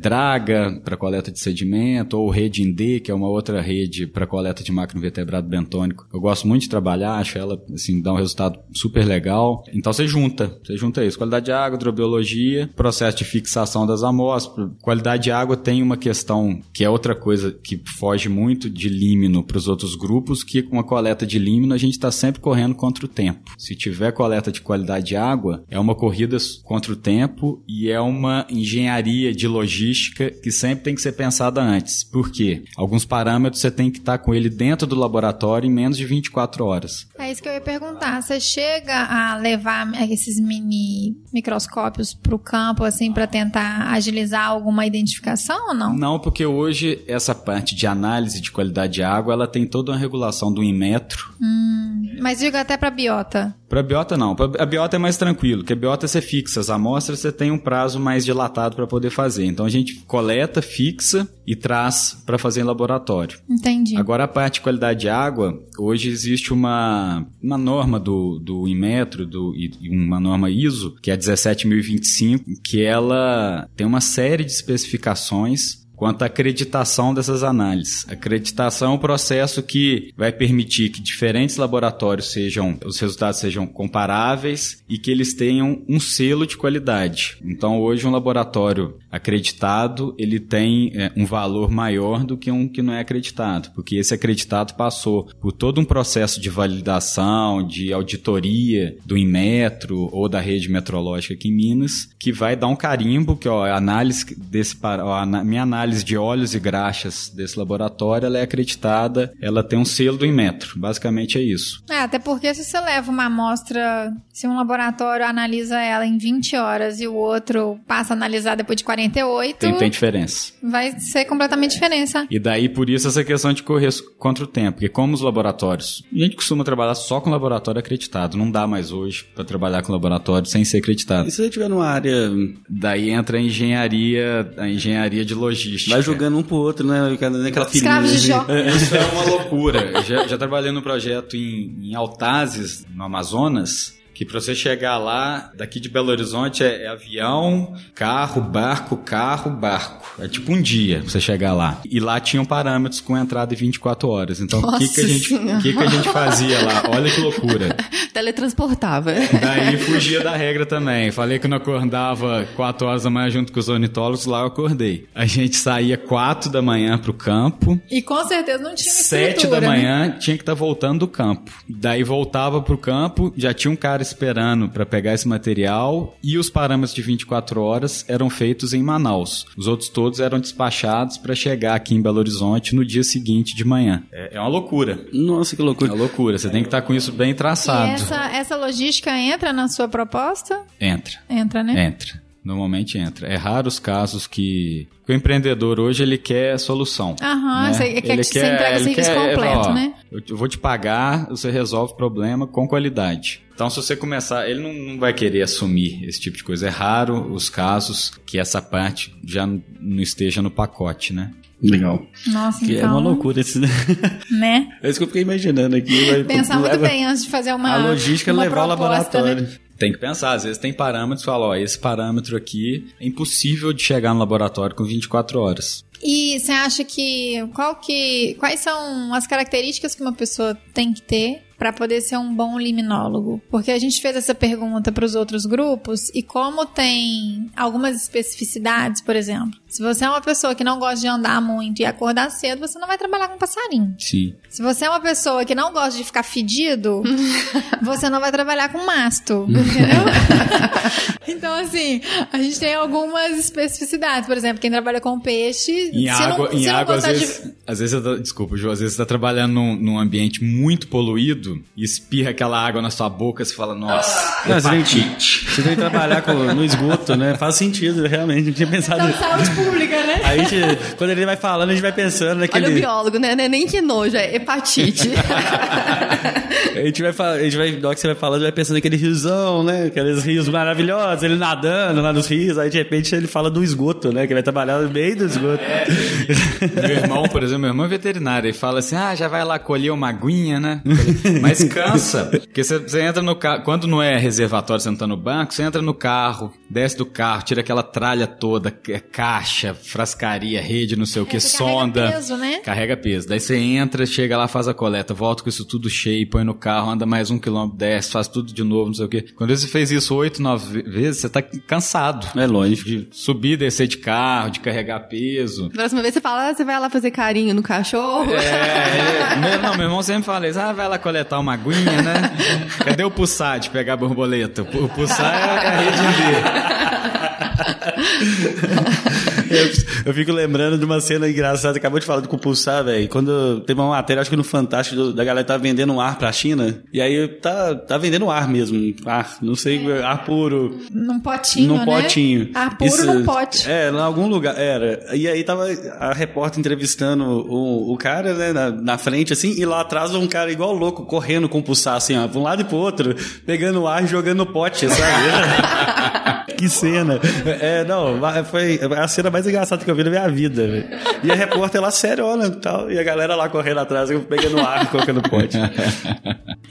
para coleta de sedimento ou rede Indê, que é uma outra rede para coleta de macroinvertebrado bentônico. Eu gosto muito de trabalhar, acho ela assim dá um resultado super legal. Então você junta, você junta isso, qualidade de água, hidrobiologia, processo de fixação das amostras. Qualidade de água tem uma questão que é outra coisa que foge muito de límino para os outros grupos, que com a coleta de límino, a gente está sempre correndo contra o tempo. Se tiver coleta de qualidade de água, é uma corrida contra o tempo e é uma engenharia de logística que sempre tem que ser pensada antes. Por quê? Alguns parâmetros você tem que estar tá com ele dentro do laboratório em menos de 24 horas. É isso que eu ia perguntar. Você chega a levar esses mini microscópios para o campo, assim, para tentar agilizar alguma identificação ou não? Não, porque hoje essa parte de análise de qualidade de água, ela tem toda uma regulação do INME metro. Hum, mas diga até para biota. Para biota não. A biota é mais tranquilo, porque a biota você fixa as amostras, você tem um prazo mais dilatado para poder fazer. Então a gente coleta, fixa e traz para fazer em laboratório. Entendi. Agora a parte de qualidade de água, hoje existe uma, uma norma do, do Inmetro do, e uma norma ISO, que é 17025, que ela tem uma série de especificações quanto à acreditação dessas análises. Acreditação é um processo que vai permitir que diferentes laboratórios sejam, os resultados sejam comparáveis e que eles tenham um selo de qualidade. Então, hoje um laboratório acreditado, ele tem é, um valor maior do que um que não é acreditado, porque esse acreditado passou por todo um processo de validação, de auditoria do Inmetro ou da rede metrológica aqui em Minas, que vai dar um carimbo que ó, a análise desse ó, a minha análise de óleos e graxas desse laboratório, ela é acreditada, ela tem um selo do Inmetro. Basicamente é isso. É, até porque se você leva uma amostra, se um laboratório analisa ela em 20 horas e o outro passa a analisar depois de 48, tem, tem diferença. Vai ser completamente diferença. E daí por isso essa questão de correr contra o tempo, porque como os laboratórios, a gente costuma trabalhar só com laboratório acreditado, não dá mais hoje para trabalhar com laboratório sem ser acreditado. E se você estiver numa área daí entra a engenharia, a engenharia de logística. Vai jogando um pro outro, né? Aquela Escravos de Jó. Isso é uma loucura. já, já trabalhei no projeto em, em Altazes, no Amazonas, que para você chegar lá, daqui de Belo Horizonte é, é, avião, carro, barco, carro, barco. É tipo um dia pra você chegar lá. E lá tinham parâmetros com entrada em 24 horas. Então o que, que, a gente, que, que a gente fazia lá? Olha que loucura. Teletransportava. Daí fugia da regra também. Falei que não acordava 4 horas da manhã junto com os ornitólogos, lá eu acordei. A gente saía 4 da manhã pro campo. E com certeza não tinha 7 da manhã né? tinha que estar tá voltando do campo. Daí voltava pro campo, já tinha um cara esperando para pegar esse material e os parâmetros de 24 horas eram feitos em Manaus. Os outros todos eram despachados para chegar aqui em Belo Horizonte no dia seguinte de manhã. É, é uma loucura. Nossa, que loucura. É uma loucura. Você tem que estar tá com isso bem traçado. E essa, essa logística entra na sua proposta? Entra. Entra, né? Entra. Normalmente entra. É raro os casos que o empreendedor hoje ele quer solução. Aham, né? você quer ele que você entregue o serviço quer, completo, ó, né? Eu vou te pagar, você resolve o problema com qualidade. Então, se você começar, ele não, não, vai querer assumir esse tipo de coisa. É raro os casos que essa parte já não esteja no pacote, né? Legal. Nossa, que então... É uma loucura esse, né? né? É isso que eu fiquei imaginando aqui. Pensar muito bem antes de fazer uma A logística uma levar proposta, o laboratório. Né? Tem que pensar, às vezes tem parâmetros que falam, ó, esse parâmetro aqui é impossível de chegar no laboratório com 24 horas. E você acha que qual que quais são as características que uma pessoa tem que ter para poder ser um bom liminólogo? Porque a gente fez essa pergunta para os outros grupos e como tem algumas especificidades, por exemplo, se você é uma pessoa que não gosta de andar muito e acordar cedo, você não vai trabalhar com passarinho. Sim. Se você é uma pessoa que não gosta de ficar fedido, você não vai trabalhar com masto, entendeu? então, assim, a gente tem algumas especificidades. Por exemplo, quem trabalha com peixe. Em água, não, em água às, vezes, de... às vezes. Tá, desculpa, Ju, às vezes você tá trabalhando num, num, ambiente muito poluído e espirra aquela água na sua boca, você fala, nossa, não, hepatite. Você tem que trabalhar com, no esgoto, né? Faz sentido, realmente. Não tinha pensado. Então, pública, né? Aí, gente, quando ele vai falando, a gente vai pensando naquele. Olha o biólogo, né? É nem que nojo, é hepatite. a gente vai, a gente vai, na hora que você vai falando, vai pensando naquele riozão, né? Aqueles rios maravilhosos, ele nadando lá nos rios, aí de repente ele fala do esgoto, né? Que vai trabalhar no meio do esgoto. É. meu irmão, por exemplo, meu irmão é veterinário, ele fala assim: ah, já vai lá colher uma aguinha, né? Mas cansa. Porque você, você entra no carro, quando não é reservatório, você não tá no banco, você entra no carro, desce do carro, tira aquela tralha toda, é caixa, frascaria, rede, não sei o que, sonda. Carrega peso, né? Carrega peso. Daí você entra, chega lá, faz a coleta, volta com isso tudo cheio, põe no carro, anda mais um quilômetro, desce, faz tudo de novo, não sei o que. Quando você fez isso oito, nove vezes, você tá cansado. É longe. De subir, descer de carro, de carregar peso. Próxima vez você fala, ah, você vai lá fazer carinho no cachorro. É, é meu, não, meu irmão sempre fala isso, ah, vai lá coletar uma aguinha, né? Cadê o pulsar de pegar borboleta? O pulsar é a rede eu, eu, fico lembrando de uma cena engraçada, acabou de falar do compulsar, velho. Quando teve uma matéria, acho que no Fantástico, da galera tá vendendo um ar pra China, e aí tá, tá vendendo ar mesmo, ar, não sei, é. ar puro. Num potinho, Num né? potinho. Ar puro Isso, num pote. É, em algum lugar, era. E aí tava a repórter entrevistando o, o cara, né, na, na frente, assim, e lá atrás um cara igual louco, correndo com pulsar, assim, ó, pra um lado e pro outro, pegando ar e jogando no pote, sabe? que cena. É, não, foi a cena mais engraçada que eu vi na minha vida, véio. E a repórter lá, sério, olha, tal, e a galera lá correndo atrás, pegando ar, colocando pote.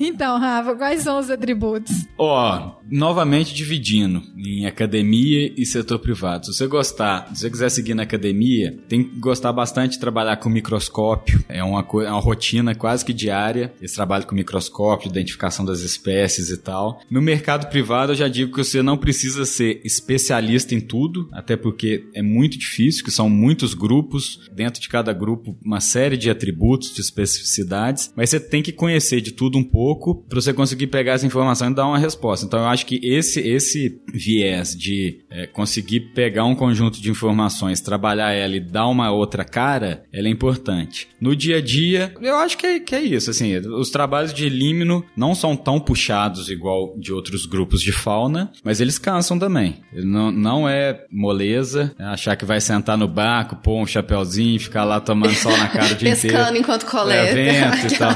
Então, Rafa, quais são os atributos? Ó, novamente dividindo em academia e setor privado. Se você gostar, se você quiser seguir na academia, tem que gostar bastante de trabalhar com microscópio. É uma, é uma rotina quase que diária. Esse trabalho com microscópio, identificação das espécies e tal. No mercado privado, eu já digo que você não precisa ser especialista em tudo, até porque é muito difícil, que são muitos grupos, dentro de cada grupo uma série de atributos, de especificidades, mas você tem que conhecer de tudo um pouco para você conseguir pegar essa informação e dar uma resposta. Então eu acho que esse esse viés de é, conseguir pegar um conjunto de informações, trabalhar ela e dar uma outra cara, ela é importante. No dia a dia, eu acho que é, que é isso. Assim, os trabalhos de Limno não são tão puxados igual de outros grupos de fauna, mas eles cansam também. Não, não é moleza é achar que vai sentar no barco, pôr um chapéuzinho, ficar lá tomando sol na cara o dia inteiro. Pescando enquanto coleta. É, vento e tal.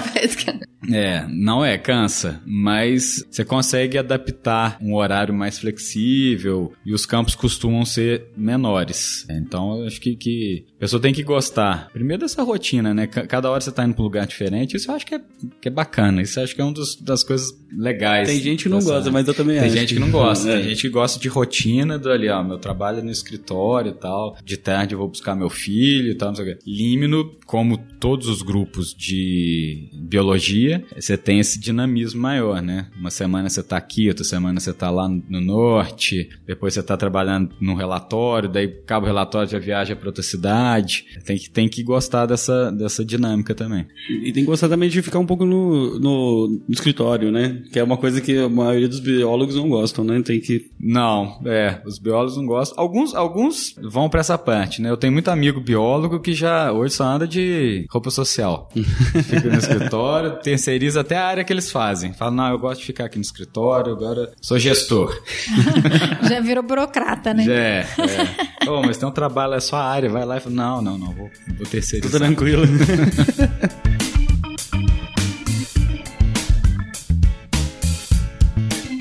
É, não é, cansa, mas você consegue adaptar um horário mais flexível e os campos costumam ser menores. Então, eu acho que, que a pessoa tem que gostar, primeiro dessa rotina, né? Cada hora você tá indo para um lugar diferente, isso eu acho que é, que é bacana, isso eu acho que é uma das coisas legais. Tem gente que não gosta, mas eu também tem acho. Tem gente que não gosta, é. tem gente que gosta de rotina do ali, ó, meu trabalho é no escritório e tal, de tarde eu vou buscar meu filho e tal, não sei o quê. Límino, como todos os grupos de biologia, você tem esse dinamismo maior, né? Uma semana você tá aqui, outra semana você tá lá no norte, depois você tá trabalhando num relatório, daí acaba o relatório já viaja para outra cidade. Tem que, tem que gostar dessa, dessa dinâmica também. E tem que gostar também de ficar um pouco no, no, no escritório, né? Que é uma coisa que a maioria dos biólogos não gostam, né? Tem que. Não, é, os biólogos não gostam. Alguns, alguns vão para essa parte, né? Eu tenho muito amigo biólogo que já hoje só anda de roupa social. Fica no escritório, terceiriza até a área que eles fazem. Fala, não, eu gosto de ficar aqui no escritório, agora sou gestor. já virou burocrata, né? É, é. Oh, mas tem um trabalho, é só a área, vai lá e fala, não, não, não, vou, vou terceirizar. Tô tranquilo.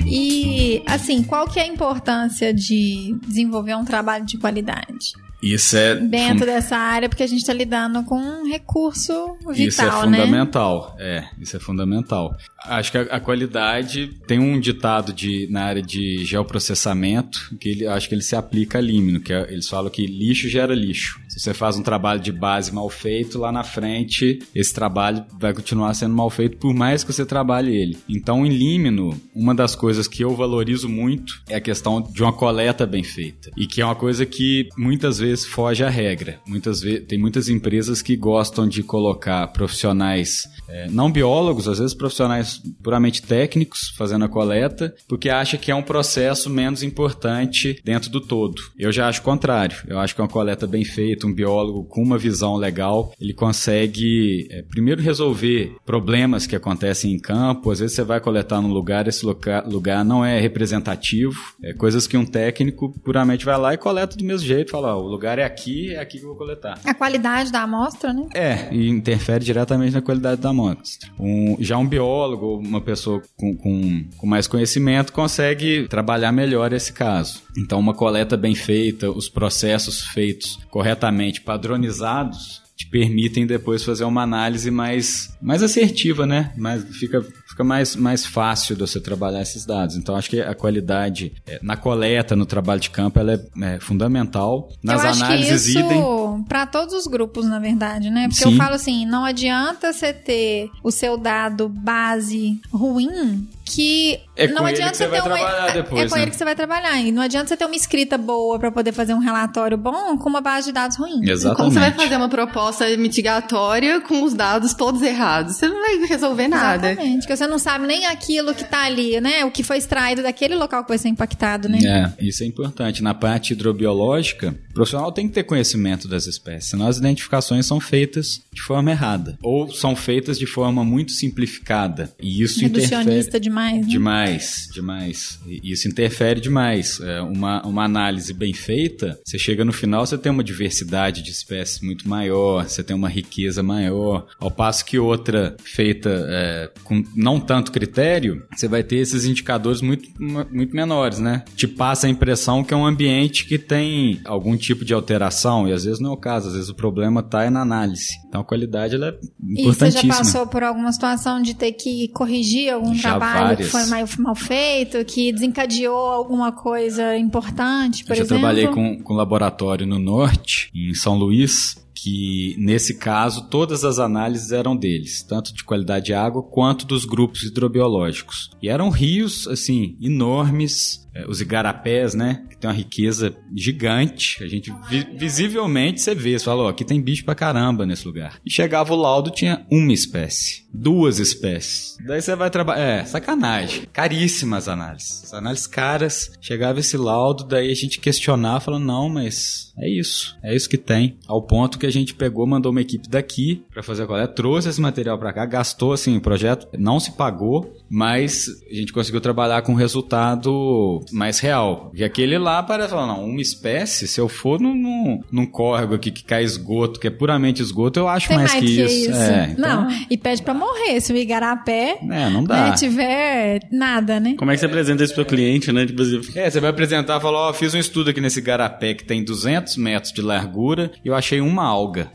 E, assim, qual que é a importância de desenvolver um trabalho de qualidade? Isso é. Dentro fun... dessa área, porque a gente está lidando com um recurso vital, Isso é né? fundamental. É, isso é fundamental. Acho que a, a, qualidade tem um ditado de, na área de geoprocessamento que ele, acho que ele se aplica a límino, que é, eles falam que lixo gera lixo. Se você faz um trabalho de base mal feito, lá na frente, esse trabalho vai continuar sendo mal feito por mais que você trabalhe ele. Então, em límino, uma das coisas que eu valorizo muito é a questão de uma coleta bem feita. E que é uma coisa que muitas vezes foge à regra. Muitas vezes, tem muitas empresas que gostam de colocar profissionais, é, não biólogos, às vezes profissionais puramente técnicos fazendo a coleta, porque acha que é um processo menos importante dentro do todo. Eu já acho o contrário. Eu acho que uma coleta bem feita, um biólogo com uma visão legal, ele consegue é, primeiro resolver problemas que acontecem em campo. Às vezes você vai coletar num lugar, esse lugar, lugar não é representativo, é coisas que um técnico puramente vai lá e coleta do mesmo jeito, fala, ó, o lugar é aqui, é aqui que eu vou coletar. A qualidade da amostra, né? É, e interfere diretamente na qualidade da amostra. Um, já um biólogo, uma pessoa com, com, com mais conhecimento, consegue trabalhar melhor esse caso. Então, uma coleta bem feita, os processos feitos corretamente, padronizados, te permitem depois fazer uma análise mais, mais assertiva, né? Mais, fica fica mais, mais fácil de você trabalhar esses dados. Então, acho que a qualidade é, na coleta, no trabalho de campo, ela é, é fundamental. Nas eu acho análises, que isso idem. para todos os grupos, na verdade, né? Porque Sim. eu falo assim, não adianta você ter o seu dado base ruim que É não com ele adianta que você vai ter uma trabalhar é depois, com né? ele que você vai trabalhar e não adianta você ter uma escrita boa para poder fazer um relatório bom com uma base de dados ruim. Exatamente. Como você vai fazer uma proposta mitigatória com os dados todos errados? Você não vai resolver nada. Exatamente, porque você não sabe nem aquilo que tá ali, né? O que foi extraído daquele local que vai ser impactado, né? É, isso é importante. Na parte hidrobiológica, o profissional tem que ter conhecimento das espécies, senão as identificações são feitas de forma errada. Ou são feitas de forma muito simplificada. E isso interfere. Demais. demais, né? Demais, demais. E Isso interfere demais. É, uma, uma análise bem feita, você chega no final, você tem uma diversidade de espécies muito maior, você tem uma riqueza maior. Ao passo que outra feita é, com não tanto critério, você vai ter esses indicadores muito, muito menores, né? Te passa a impressão que é um ambiente que tem algum tipo de alteração, e às vezes não é o caso, às vezes o problema está na análise. Então a qualidade ela é E você já importantíssima. passou por alguma situação de ter que corrigir algum Já trabalho que foi mal, feito, que desencadeou alguma coisa importante, por Eu já exemplo? trabalhei com, com laboratório no norte, em São Luís, que nesse caso todas as análises eram deles, tanto de qualidade de água quanto dos grupos hidrobiológicos. E eram rios, assim, enormes, eh, os igarapés, né, que tem uma riqueza gigante. A gente vi- visivelmente você vê, você fala, ó, aqui tem bicho pra caramba nesse lugar. E chegava o laudo, tinha uma espécie, duas espécies. Daí você vai trabalhar, é, sacanagem, caríssimas análises. As análises caras, chegava esse laudo, daí a gente questionava, falando, não, mas é isso, é isso que tem. Ao ponto que a gente pegou, mandou uma equipe daqui pra fazer a coleta, trouxe esse material pra cá, gastou assim, o projeto não se pagou, mas a gente conseguiu trabalhar com um resultado mais real. E aquele lá parece falar, não, uma espécie, se eu for num, num, num córrego aqui que cai esgoto, que é puramente esgoto, eu acho Tem mais, que, isso. É, então, Não, e pede pra morrer se o igarapé É, não dá. né, tiver nada, né? Como é que você apresenta isso pro cliente, né? Tipo assim, É, você vai apresentar e falar, ó, fiz um estudo aqui nesse garapé que tem 200 metros de largura e eu achei uma alga.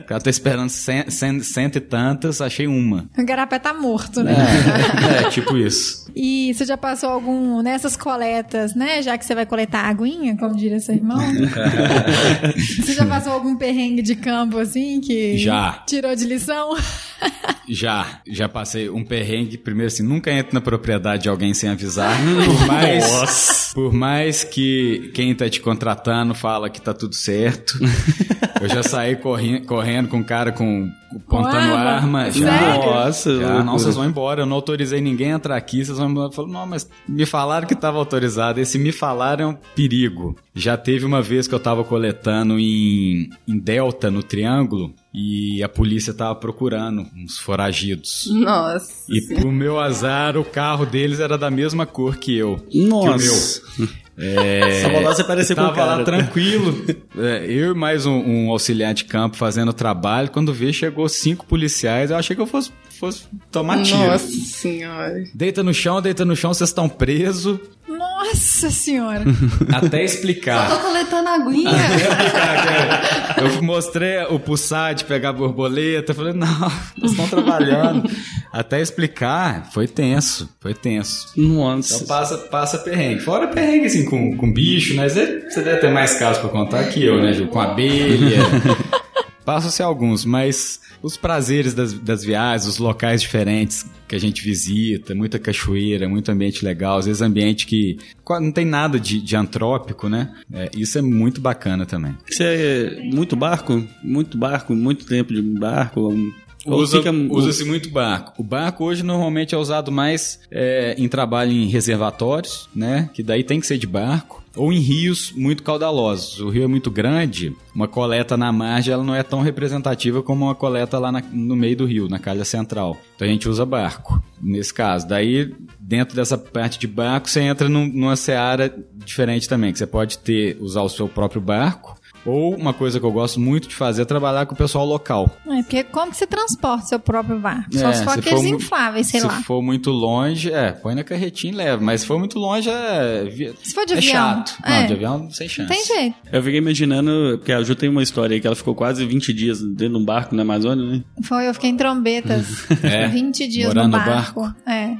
o cara tá esperando cem- cento e tantas, achei uma. O igarapé tá morto, né? É, é, tipo isso. E você já passou algum nessas coletas, né? Já que você vai coletar aguinha, como diria seu irmão. você já passou algum perrengue de campo assim que Já. tirou de lição? Já, já passei um perrengue. Primeiro, assim, nunca entra na propriedade de alguém sem avisar. Por mais, Nossa. por mais que quem tá te contratando fala que tá tudo certo. Eu já saí correndo, correndo com um cara com pontando arma? arma. Já? Nossa, já, não, vocês vão embora. Eu não autorizei ninguém a entrar aqui. Vocês vão embora. Eu falo, não, mas me falaram que tava autorizado. Esse me falaram é um perigo. Já teve uma vez que eu tava coletando em, em Delta, no Triângulo, e a polícia tava procurando uns foragidos. Nossa. E pro meu azar, o carro deles era da mesma cor que eu. Nossa. Que o meu. É, Só você parecer com o tava cara. lá tranquilo. É, eu e mais um, um auxiliar de campo fazendo o trabalho. Quando vi, chegou cinco policiais. Eu achei que eu fosse, fosse tomar tiro. Nossa senhora. Deita no chão, deita no chão, vocês estão presos. Nossa senhora! Até Eu explicar. tô coletando aguinha. Eu mostrei o pulsar de pegar borboleta. Falei, não, eles estão trabalhando. Até explicar, foi tenso. Foi tenso. Nossa. Então passa, passa perrengue. Fora perrengue, assim, com, com bicho, né? Você você deve ter mais casos pra contar que eu, né, Ju? Com abelha. Passam-se alguns, mas os prazeres das, das viagens, os locais diferentes que a gente visita, muita cachoeira, muito ambiente legal, às vezes ambiente que não tem nada de, de antrópico, né? É, isso é muito bacana também. Você é muito barco? Muito barco? Muito tempo de barco? Fica- Usa-se muito barco. O barco hoje normalmente é usado mais é, em trabalho em reservatórios, né? Que daí tem que ser de barco. Ou em rios muito caudalosos. O rio é muito grande, uma coleta na margem ela não é tão representativa como uma coleta lá na- no meio do rio, na calha central. Então a gente usa barco, nesse caso. Daí, dentro dessa parte de barco, você entra num- numa seara diferente também, que você pode ter, usar o seu próprio barco, ou uma coisa que eu gosto muito de fazer é trabalhar com o pessoal local. É porque como que você transporta seu próprio barco? Só É, se for se aqueles for infláveis, sei se lá. for muito longe, é, põe na carretinha e leva. Mas se for muito longe, é. Se for de é avião, chato. é. Não, de avião sem chance. Tem jeito. Eu fiquei imaginando, porque a Ju tem uma história aí que ela ficou quase 20 dias dentro de um barco na Amazônia, né? Foi, eu fiquei em trombetas. É, 20 dias morando no no barco. É.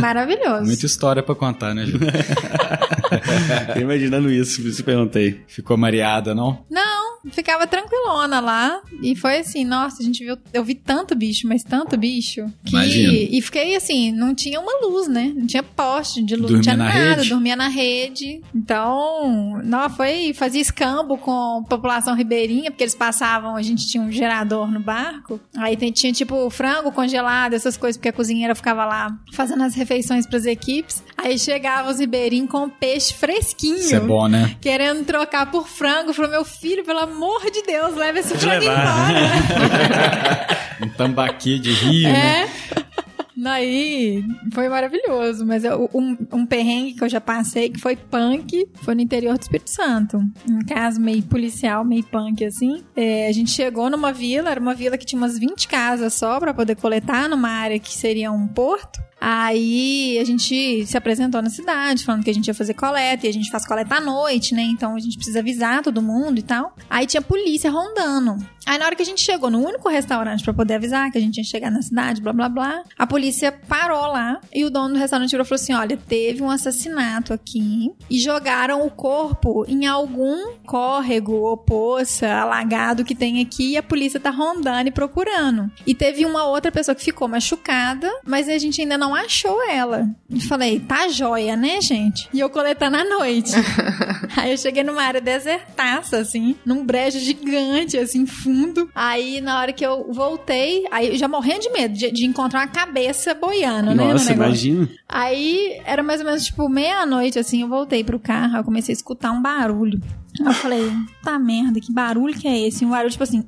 Maravilhoso. Muita história pra contar, né, Ju? Fiquei imaginando isso, por isso eu perguntei. Ficou mareada, não? Não, ficava tranquilona lá. E foi assim, nossa, a gente viu. Eu vi tanto bicho, mas tanto bicho. Que, e fiquei assim, não tinha uma luz, né? Não tinha poste de luz, Dormia não tinha na nada, rede? dormia na rede. Então, não, foi. Fazia escambo com a população ribeirinha, porque eles passavam, a gente tinha um gerador no barco. Aí tinha tipo frango congelado, essas coisas, porque a cozinheira ficava lá fazendo as refeições pras equipes. Aí chegava os ribeirinhos com peixe fresquinho Isso é bom, né? querendo trocar por frango. Falou, meu filho, pelo amor de Deus, leva esse frango embora. Um tambaqui de rio, né? é. Daí foi maravilhoso, mas eu- um, um perrengue que eu já passei, que foi punk, foi no interior do Espírito Santo. Um caso meio policial, meio punk assim. É, a gente chegou numa vila, era uma vila que tinha umas 20 casas só pra poder coletar numa área que seria um porto. Aí a gente se apresentou na cidade, falando que a gente ia fazer coleta, e a gente faz coleta à noite, né? Então a gente precisa avisar todo mundo e tal. Aí tinha polícia rondando. Aí na hora que a gente chegou no único restaurante pra poder avisar que a gente ia chegar na cidade, blá blá blá, a polícia parou lá e o dono do restaurante virou falou assim: olha, teve um assassinato aqui e jogaram o corpo em algum córrego ou poça, alagado que tem aqui e a polícia tá rondando e procurando. E teve uma outra pessoa que ficou machucada, mas a gente ainda não achou ela. E falei, tá joia, né, gente? E eu coletando à noite. Aí eu cheguei numa área desertaça, assim, num brejo gigante, assim, fundo. Aí na hora que eu voltei, aí já morrendo de medo de, de encontrar uma cabeça boiando, né? no Nossa, negócio. imagina. Aí era mais ou menos tipo meia-noite, assim, eu voltei pro carro, eu comecei a escutar um barulho. Aí eu falei, tá merda, que barulho que é esse? Um barulho tipo assim.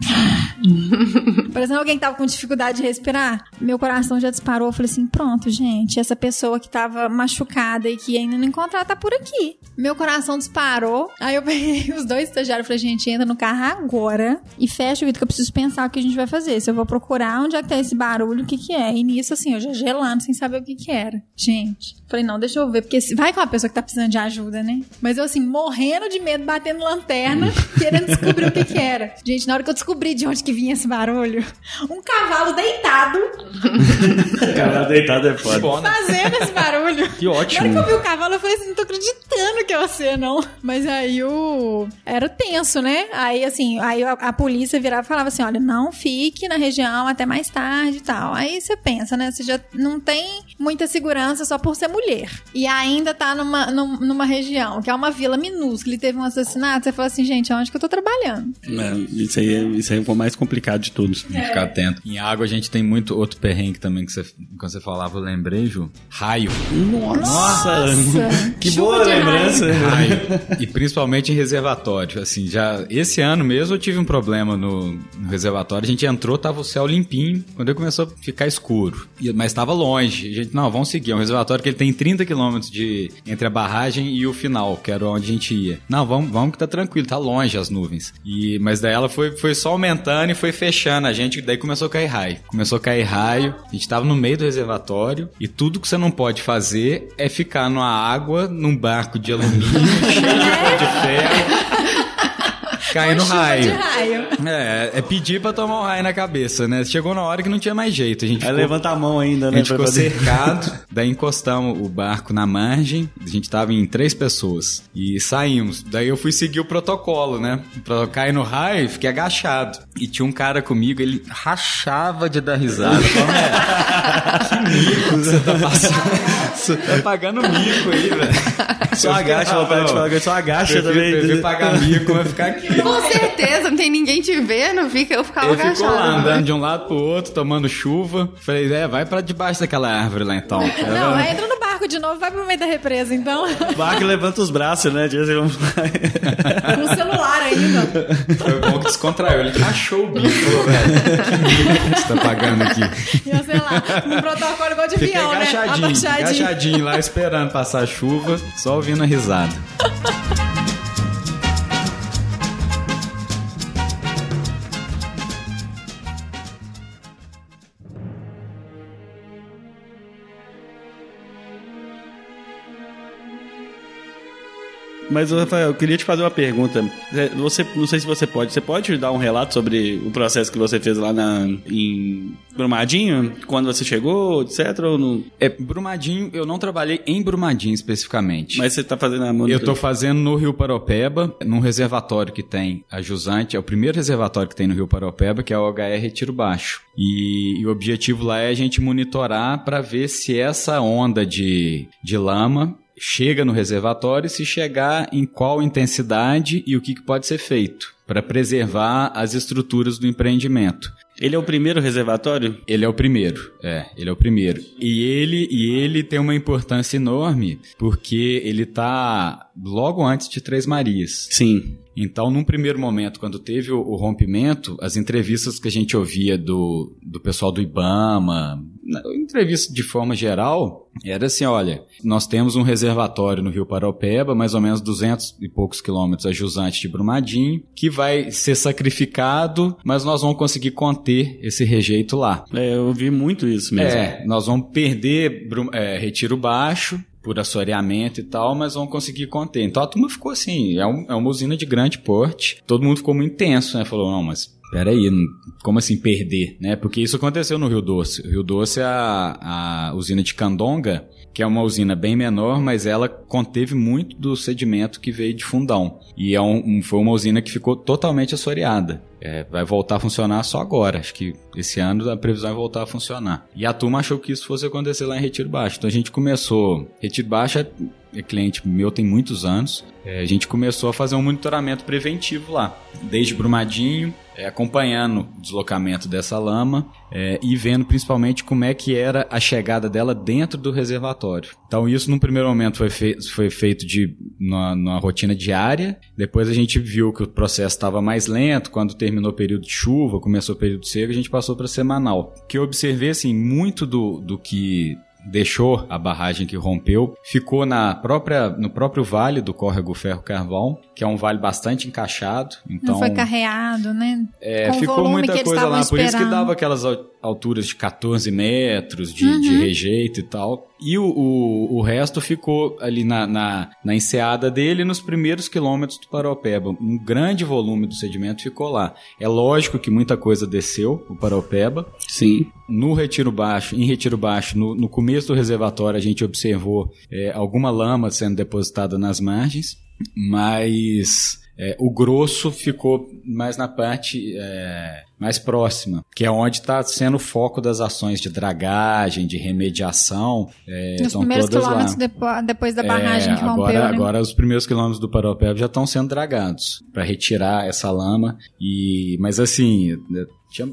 Parecendo alguém que tava com dificuldade de respirar. Meu coração já disparou. Eu falei assim: pronto, gente. Essa pessoa que tava machucada e que ainda não encontrar tá por aqui. Meu coração disparou. Aí eu peguei os dois estagiários e falei: gente, entra no carro agora e fecha o vidro que eu preciso pensar o que a gente vai fazer. Se eu vou procurar onde é que tá esse barulho, o que que é. E nisso, assim, eu já gelando sem saber o que que era. Gente, falei: não, deixa eu ver, porque vai com uma pessoa que tá precisando de ajuda, né? Mas eu, assim, morrendo de medo, batendo lanterna, querendo descobrir o que que era. Gente, na hora que eu descobri de onde que vinha esse barulho, um cavalo deitado Cara, deitado é foda. fazendo esse barulho. Que Na hora ótimo. que eu vi o cavalo, eu falei assim, não tô acreditando que é você, não. Mas aí o... Era tenso, né? Aí, assim, aí a, a polícia virava e falava assim, olha, não fique na região até mais tarde e tal. Aí você pensa, né? Você já não tem muita segurança só por ser mulher. E ainda tá numa, num- numa região que é uma vila minúscula e teve um assassinato, você fala assim, gente, onde que eu tô trabalhando? É, isso aí, é- isso aí é o mais complicado de todos. Ficar atento. Em água a gente tem muito outro perrengue também que você, quando você falava, eu lembrei, Ju. Raio. Nossa! que Chuva boa lembrança. Raio. e principalmente em reservatório. Assim, já esse ano mesmo eu tive um problema no, no reservatório. A gente entrou, tava o céu limpinho. Quando começou a ficar escuro. E- mas estava longe. A gente, não, vamos seguir. É um reservatório que ele tem 30 quilômetros de entre a barragem e o final, que era onde a gente ia. Não, vamos, vamos que tá tranquilo, tá longe as nuvens. E, mas daí ela foi, foi só aumentando e foi fechando a gente. Daí começou a cair raio. Começou a cair raio. A gente tava no meio do reservatório. E tudo que você não pode fazer é ficar numa água, num barco de alumínio, cheio de ferro. Caindo Chuva raio. de raio. É, é pedir pra tomar um raio na cabeça, né? Chegou na hora que não tinha mais jeito. A gente Aí ficou, levanta a mão ainda, a né? gente pra ficou poder- cercado, daí encostamos o barco na margem, a gente tava em três pessoas e saímos. Daí eu fui seguir o protocolo, né? Pra cair no raio, fiquei agachado. E tinha um cara comigo, ele rachava de dar risada. Eu falei, "É, que mico você tá passando. Você tá pagando mico aí, velho. Só agacha, Eu vontade de fiquei, falar que só agacha também. prefiro pagar mico, vai ficar aqui. Com certeza, não tem ninguém te vendo, fica, eu ficava Ele ficou lá andando de um lado pro outro, tomando chuva. Falei, é, vai pra debaixo daquela árvore lá então. Não, aí entra no barco de novo, vai pro meio da represa, então. O barco levanta os braços, né? Com celular ainda. Foi bom que descontraiu. Ele achou o bico, falou, velho. Que que você tá pagando aqui. E eu sei lá, no protocolo igual de Fiquei avião, né? agachadinho, agachadinho lá esperando passar a chuva, só ouvindo a risada. Mas, Rafael, eu queria te fazer uma pergunta. É, Você, não sei se você pode. Você pode dar um relato sobre o processo que você fez lá na, em Brumadinho? Quando você chegou, etc? Ou não? É, Brumadinho, eu não trabalhei em Brumadinho especificamente. Mas você tá fazendo a Eu tô fazendo no Rio Paropeba, num reservatório que tem a Jusante, é o primeiro reservatório que tem no Rio Paropeba, que é o HR Retiro Baixo. E, e o objetivo lá é a gente monitorar para ver se essa onda de, de lama chega no reservatório e se chegar em qual intensidade e o que, que pode ser feito para preservar as estruturas do empreendimento. Ele é o primeiro reservatório? Ele é o primeiro, é, ele é o primeiro. E ele, e ele tem uma importância enorme, porque ele tá logo antes de Três Marias. Sim. Então, num primeiro momento, quando teve o, o, rompimento, as entrevistas que a gente ouvia do, do pessoal do IBAMA, entrevista de forma geral, era assim, olha, nós temos um reservatório no Rio Paraupeba, mais ou menos 200 e poucos quilômetros a jusante de Brumadinho, que vai ser sacrificado, mas nós vamos conseguir conter esse rejeito lá. É, eu ouvi muito isso mesmo. É, nós vamos perder é, retiro baixo, por assoreamento e tal, mas vão conseguir conter. Então a turma ficou assim, é, um, é uma usina de grande porte, todo mundo ficou muito tenso, né? Falou, não, mas peraí, como assim perder, né? Porque isso aconteceu no Rio Doce. O Rio Doce é a, a usina de Candonga, que é uma usina bem menor, mas ela conteve muito do sedimento que veio de fundão. E é um, foi uma usina que ficou totalmente assoreada. É, vai voltar a funcionar só agora. Acho que esse ano a previsão é voltar a funcionar. E a turma achou que isso fosse acontecer lá em Retiro Baixo. Então a gente começou. Retiro Baixo é, é cliente meu tem muitos anos. É, a gente começou a fazer um monitoramento preventivo lá, desde Brumadinho é, acompanhando o deslocamento dessa lama é, e vendo principalmente como é que era a chegada dela dentro do reservatório. Então isso no primeiro momento foi, fei foi feito de numa, rotina diária. Depois a gente viu que o processo estava mais lento. Quando terminou o período de chuva, começou o período seco, a gente passou para semanal. Que eu observei assim muito do, do que deixou a barragem que rompeu, ficou na própria, no próprio vale do córrego Ferro Carvão, que é um vale bastante encaixado. Então, Não foi carreado, né? É, ficou muita coisa lá, por isso que dava aquelas alturas de 14 metros de, uhum. de rejeito e tal. E o, o, o resto ficou ali na, na, na, enseada dele nos primeiros quilômetros do Paraupeba. Um grande volume do sedimento ficou lá. É lógico que muita coisa desceu o Paraupeba. Sim. No Retiro Baixo, em Retiro Baixo, no, no começo do reservatório, a gente observou é, alguma lama sendo depositada nas margens, mas é, o grosso ficou mais na parte é, mais próxima, que é onde está sendo o foco das ações de dragagem, de remediação. É, Nos primeiros quilômetros depois, depois, da barragem é, que rompeu, agora, né? agora os primeiros quilômetros do Paropeba já estão sendo dragados para retirar essa lama. E, mas assim,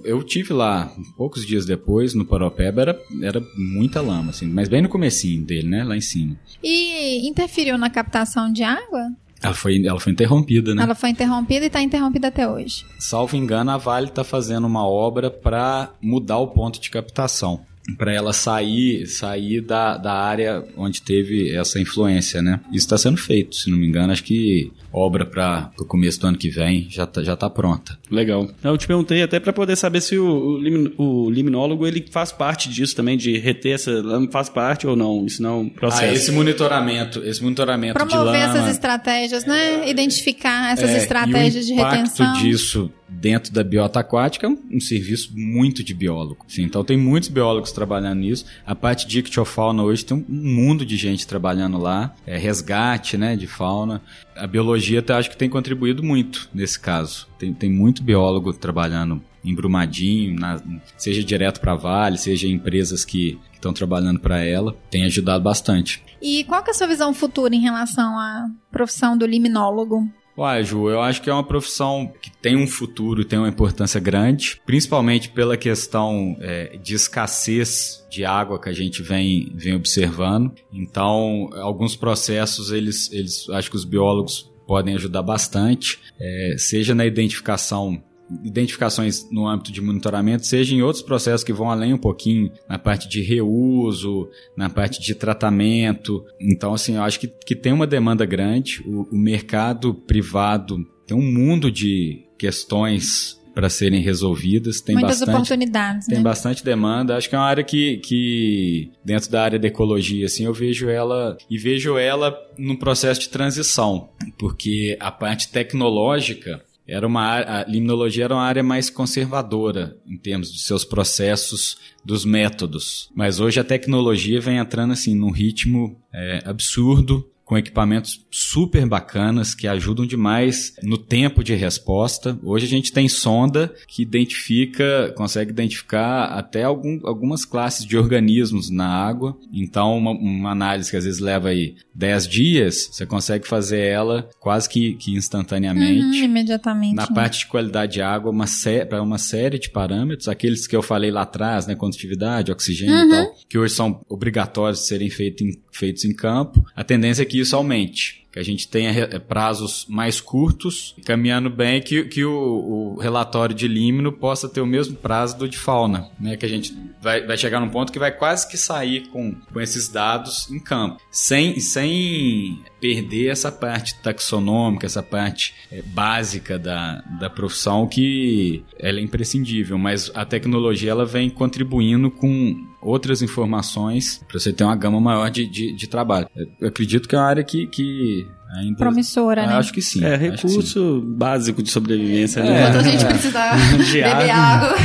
eu tive lá poucos dias depois no Paropeba era, era muita lama assim, mas bem no comecinho dele, né, lá em cima. E interferiu na captação de água? Ela foi, ela foi interrompida, né? Ela foi interrompida e está interrompida até hoje. Salvo engano, a Vale está fazendo uma obra para mudar o ponto de captação para ela sair sair da, da área onde teve essa influência, né? Isso está sendo feito, se não me engano, acho que obra para o começo do ano que vem já tá, já tá pronta. Legal. Eu te perguntei até para poder saber se o, o, o, liminólogo ele faz parte disso também de reter essa faz parte ou não, isso não é um processo. Ah, esse monitoramento, esse monitoramento Promover de lama, essas estratégias, né? Identificar essas é, estratégias de retenção. disso dentro da biota aquática é um, um, serviço muito de biólogo. Sim, então tem muitos biólogos trabalhando nisso. A parte de ictiofauna hoje tem um mundo de gente trabalhando lá, é resgate, né, de fauna. A biologia acho que tem contribuído muito nesse caso. Tem, tem muito biólogo trabalhando em Brumadinho, na, seja direto para Vale, seja empresas que estão trabalhando para ela, tem ajudado bastante. E qual que é a sua visão futura em relação à profissão do liminólogo? Uai, Ju, eu acho que é uma profissão que tem um futuro e tem uma importância grande, principalmente pela questão é, de escassez de água que a gente vem, vem observando. Então, alguns processos, eles, eles acho que os biólogos podem ajudar bastante, é, seja na identificação identificações no âmbito de monitoramento, seja em outros processos que vão além um pouquinho, na parte de reuso, na parte de tratamento. Então, assim, eu acho que, que tem uma demanda grande. O, o mercado privado tem um mundo de questões para serem resolvidas. Tem Muitas bastante, oportunidades. Tem né? bastante demanda. Acho que é uma área que, que, dentro da área da ecologia, assim, eu vejo ela e vejo ela num processo de transição, porque a parte tecnológica era uma a limnologia era uma área mais conservadora em termos de seus processos, dos métodos. Mas hoje a tecnologia vem entrando assim num ritmo é, absurdo com equipamentos super bacanas que ajudam demais no tempo de resposta. Hoje a gente tem sonda que identifica, consegue identificar até algum, algumas classes de organismos na água. Então, uma, uma, análise que às vezes leva aí 10 dias, você consegue fazer ela quase que, que instantaneamente. Uhum, imediatamente. Na né? parte de qualidade de água, uma para uma série de parâmetros, aqueles que eu falei lá atrás, né, condutividade, oxigênio uhum. e tal, que hoje são obrigatórios de serem feito em, feitos em campo. A tendência é que isso aumente que a gente tenha re- prazos mais curtos, caminhando bem que, que o, o relatório de límino possa ter o mesmo prazo do de fauna, né? Que a gente vai, vai chegar num ponto que vai quase que sair com, com esses dados em campo, sem, sem perder essa parte taxonômica, essa parte eh, básica da, da profissão que ela é imprescindível, mas a tecnologia ela vem contribuindo com outras informações para você ter uma gama maior de, de, de trabalho. Eu acredito que é uma área que, que ainda... Promissora, Eu né? Acho que sim. É, que sim. recurso básico de sobrevivência, Enquanto né? a gente precisar De beber água.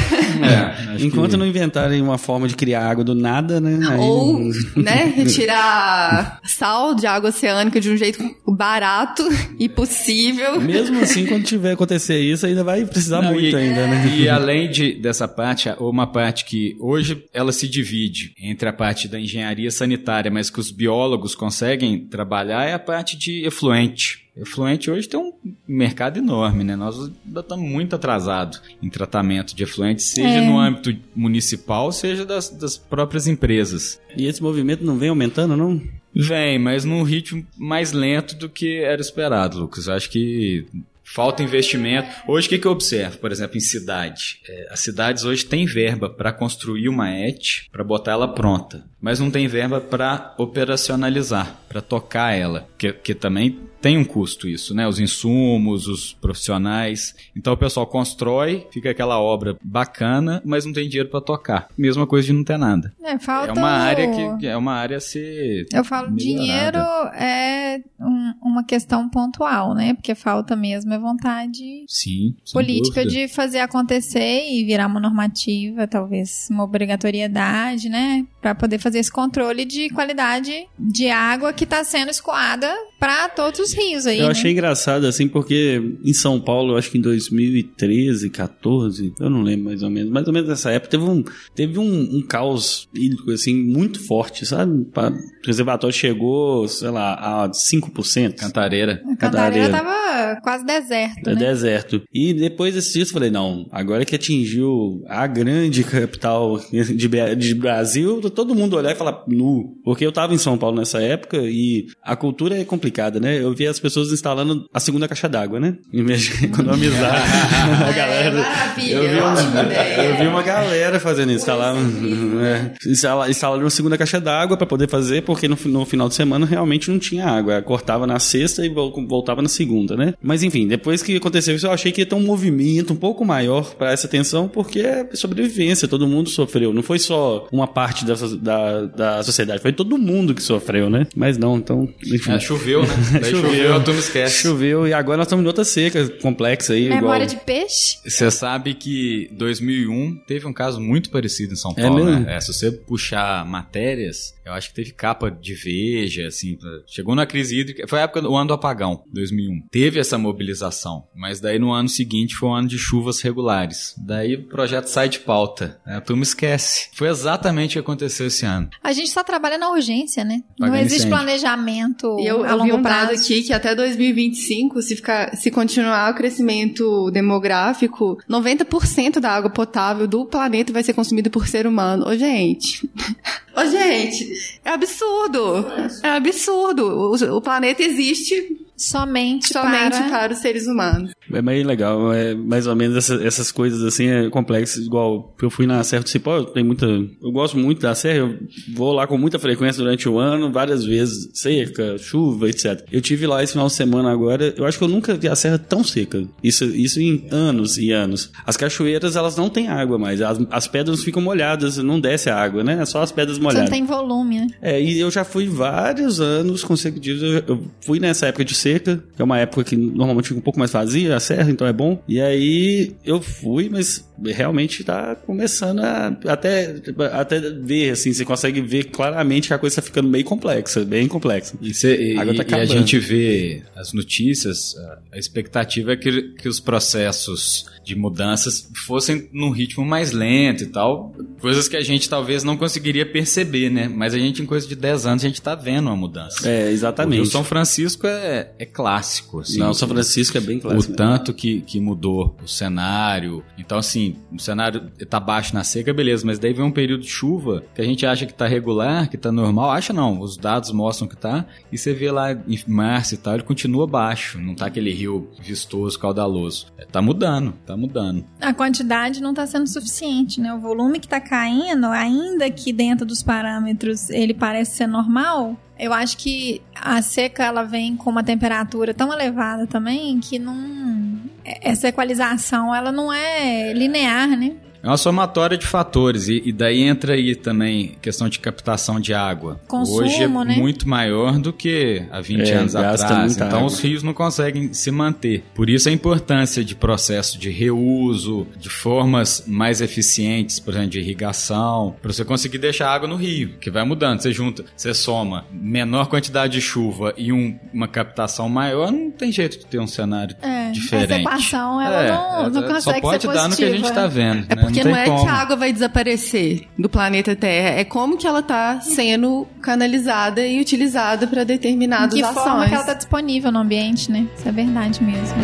É, acho Enquanto que- não inventarem uma forma de criar água do nada, né? Aí Ou, né, retirar sal de água oceânica de um jeito barato e possível. Mesmo assim, quando tiver acontecer isso, ainda vai precisar Não, muito e, ainda, né? E além de, dessa parte, uma parte que hoje ela se divide entre a parte da engenharia sanitária, mas que os biólogos conseguem trabalhar, é a parte de efluente. Efluente hoje tem um mercado enorme, né? Nós ainda estamos muito atrasados em tratamento de efluente, seja É. no âmbito municipal, seja das, das próprias empresas. E esse movimento não vem aumentando, não? Vem, mas num ritmo mais lento do que era esperado, Lucas. Eu acho que falta investimento. Hoje, o que, que eu observo, por exemplo, em cidade? É, as cidades hoje têm verba para construir uma ET, para botar ela pronta, mas não tem verba para operacionalizar, para tocar ela, que, que também tem um custo isso, né? Os insumos, os profissionais. Então o pessoal constrói, fica aquela obra bacana, mas não tem dinheiro para tocar. Mesma coisa de não ter nada. É, falta É uma área que é uma área a ser Eu falo, dinheiro melhorada. é um- uma questão pontual, né? Porque falta mesmo é vontade Sim, política dúvida. de fazer acontecer e virar uma normativa, talvez uma obrigatoriedade, né? Pra poder fazer esse controle de qualidade de água que tá sendo escoada pra todos os rios aí. Eu né? achei engraçado, assim, porque em São Paulo, eu acho que em 2013, 14, eu não lembro mais ou menos, mais ou menos nessa época, teve um, teve um, um caos hídrico, assim, muito forte, sabe? Pa- O reservatório chegou, sei lá, a 5%. Cantareira. A Cantareira Cantareira. tava quase deserto, É né? deserto. E depois desse dia eu falei, não, agora que atingiu a grande capital de, de Brasil, todo mundo olhar e falar nu. Porque eu tava em São Paulo nessa época e a cultura é complicada, né? Eu vi as pessoas instalando a segunda caixa d'água, né? Em vez de economizar a galera. É, eu, vi uma, ideia. eu vi uma galera fazendo isso, instalaram, é, instala- instalaram uma segunda caixa d'água pra poder fazer, porque no, no final de semana realmente não tinha água. Cortava na sexta e vol- voltava na segunda, né? Mas enfim, depois que aconteceu isso, eu achei que ia ter um movimento um pouco maior pra essa atenção, porque é sobrevivência, todo mundo sofreu. Não foi só uma parte da, da, da sociedade, foi todo mundo que sofreu, né? Mas não, então. Enfim. É, choveu, né? Daí choveu, a turma esquece. Choveu e agora nós estamos em outra seca complexa aí. Memória igual... de peixe? Você sabe que 2001 teve um caso muito parecido em São É Paulo, mesmo? né? É, se você puxar matérias, eu acho que teve capa de Veja, assim, chegou na crise hídrica, foi a época do ano do apagão, 2001. Teve essa mobilização, mas daí no ano seguinte foi um ano de chuvas regulares. Daí o projeto sai de pauta, né? a turma esquece. Foi exatamente o que aconteceu esse ano. A gente só trabalha na urgência, né? Não Pagar existe incêndio. planejamento E eu, a eu vi um prazo. aqui que até 2025, se, ficar, se continuar o crescimento demográfico, 90% da água potável do planeta vai ser consumida por ser humano. Ô, gente. Ô, gente. É absurdo. É absurdo. O, o planeta existe Somente, somente para... para os seres humanos. É bem legal, é mais ou menos essa- essas coisas assim, é complexas, igual eu fui na Serra do Cipó, eu tenho muita, eu gosto muito da Serra, eu vou lá com muita frequência durante o ano, várias vezes, seca, chuva, etc. Eu tive lá esse final de semana agora, eu acho que eu nunca vi a Serra tão seca, isso, isso em anos e anos. As cachoeiras, elas não têm água mais, as, as pedras ficam molhadas, não desce a água, né, é só as pedras Você não molhadas. tem volume, né? É, e eu já fui vários anos consecutivos. Eu, eu fui nessa época de seca, que é uma época que normalmente fica um pouco mais vazia, a serra, então é bom. E aí eu fui, mas realmente tá começando a até, até ver, assim, você consegue ver claramente que a coisa tá ficando meio complexa, bem complexa. E, cê- e- A água tá e a gente vê as notícias, a- a expectativa é que, que os processos de mudanças fossem num ritmo mais lento e tal. Coisas que a gente talvez não conseguiria perceber, né? Mas a gente, em coisa de 10 anos, a gente tá vendo uma mudança. É, exatamente. O São Francisco é, é clássico, assim. Não, São Francisco é bem clássico. O tanto que, que mudou o cenário. Então, assim, o cenário tá baixo na seca, beleza, mas daí vem um período de chuva que a gente acha que tá regular, que tá normal. Acha não, os dados mostram que tá. E você vê lá em março e tal, ele continua baixo. Não tá aquele rio vistoso, caudaloso. É, tá mudando, tá mudando. A quantidade não tá sendo suficiente, né? O volume que tá caindo, ainda que dentro dos parâmetros ele parece ser normal, eu acho que a seca ela vem com uma temperatura tão elevada também que não essa equalização ela não é linear, né? É uma somatória de fatores e, e, daí entra aí também questão de captação de água. Consumo, Hoje é né? muito maior do que há 20 É, anos atrás. Então água. os rios não conseguem se manter. Por isso a importância de processo de reuso, de formas mais eficientes, por exemplo, de irrigação, para você conseguir deixar a água no rio, que vai mudando. Você junta, você soma menor quantidade de chuva e um- uma captação maior, não tem jeito de ter um cenário É, diferente. essa equação ela não, não é, consegue Só pode ser dar no que a gente positiva. está vendo. É né? Porque não não, é como. que a água vai desaparecer do planeta Terra, é como que ela tá sendo canalizada e utilizada para determinadas De que ações. forma que ela tá disponível no ambiente, né? Isso é verdade mesmo.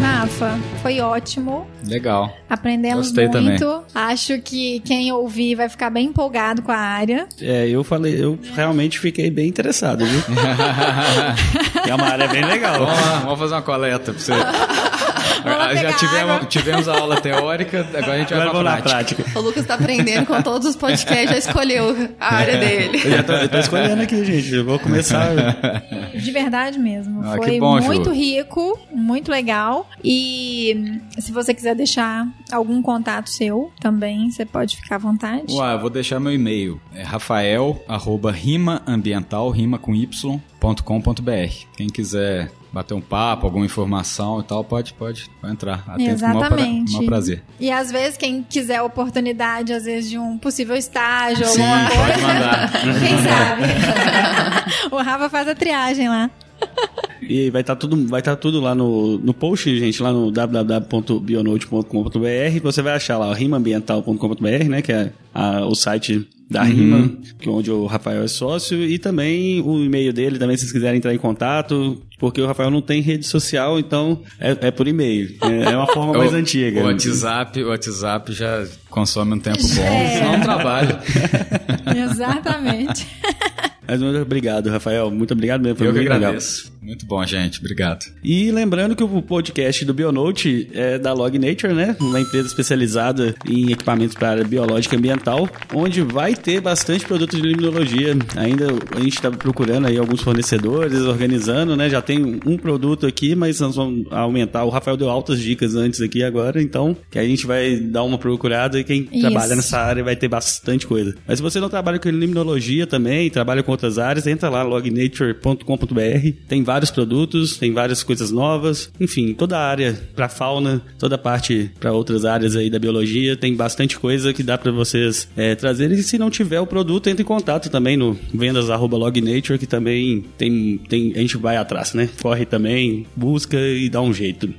Rafa, foi ótimo. Legal. Aprendemos Gostei muito. Acho que quem ouvir vai ficar bem empolgado com a área. É, eu falei, eu realmente fiquei bem interessado, viu? é uma área bem legal. Vamos lá, vamos fazer uma coleta pra você. lá Já tivemos, tivemos a aula teórica, agora a gente vai Agora pra vamos na prática. prática. O Lucas tá aprendendo com todos os podcasts, já escolheu a área dele. Eu já tô, eu tô escolhendo aqui, gente. Eu vou começar. De verdade mesmo. Ah, Foi bom, Ju. muito rico, muito legal. E se você quiser deixar algum contato seu também, você pode ficar à vontade. Ué, eu vou deixar meu e-mail. É rafael, arroba rimaambiental, rima com y, ponto com ponto br. Quem quiser bater um papo, alguma informação e tal, pode, pode, pode entrar. Atento com o maior pra- Exatamente. maior prazer. E às vezes, quem quiser a oportunidade, às vezes, de um possível estágio, Sim, alguma pode coisa. mandar. Quem sabe? o Rafa faz a triagem lá. E vai estar tudo, vai tá tudo lá no, no post, gente, lá no www.bionote.com.br. Você vai achar lá o rimaambiental.com.br, né, que é a- o site da Rima, que é onde o Rafael é sócio, e também o e-mail dele, também se vocês quiserem entrar em contato, porque o Rafael não tem rede social, então é, é por e-mail. É, é uma forma mais O- antiga. O WhatsApp, o WhatsApp já consome um tempo bom. É. Não trabalho. Exatamente. Mas muito obrigado, Rafael. Muito obrigado mesmo. Foi Eu que muito legal. Muito bom, gente. Obrigado. E lembrando que o podcast do Bionote é da Log Nature, né? Uma empresa especializada em equipamentos para a área biológica e ambiental, onde vai ter bastante produtos de limnologia. Ainda a gente está procurando aí alguns fornecedores, organizando, né? Já tem um produto aqui, mas nós vamos aumentar. O Rafael deu altas dicas antes aqui agora, então que a gente vai dar uma procurada e quem Isso. trabalha nessa área vai ter bastante coisa. Mas se você não trabalha com limnologia também, trabalha com outras áreas, entra lá lognature.com.br. Tem vários produtos, tem várias coisas novas. Enfim, toda a área para fauna, toda a parte para outras áreas aí da biologia, tem bastante coisa que dá para vocês é, trazerem. E se não tiver o produto, entre em contato também no vendas@lognature que também tem, tem a gente vai atrás, né? Corre também, busca e dá um jeito.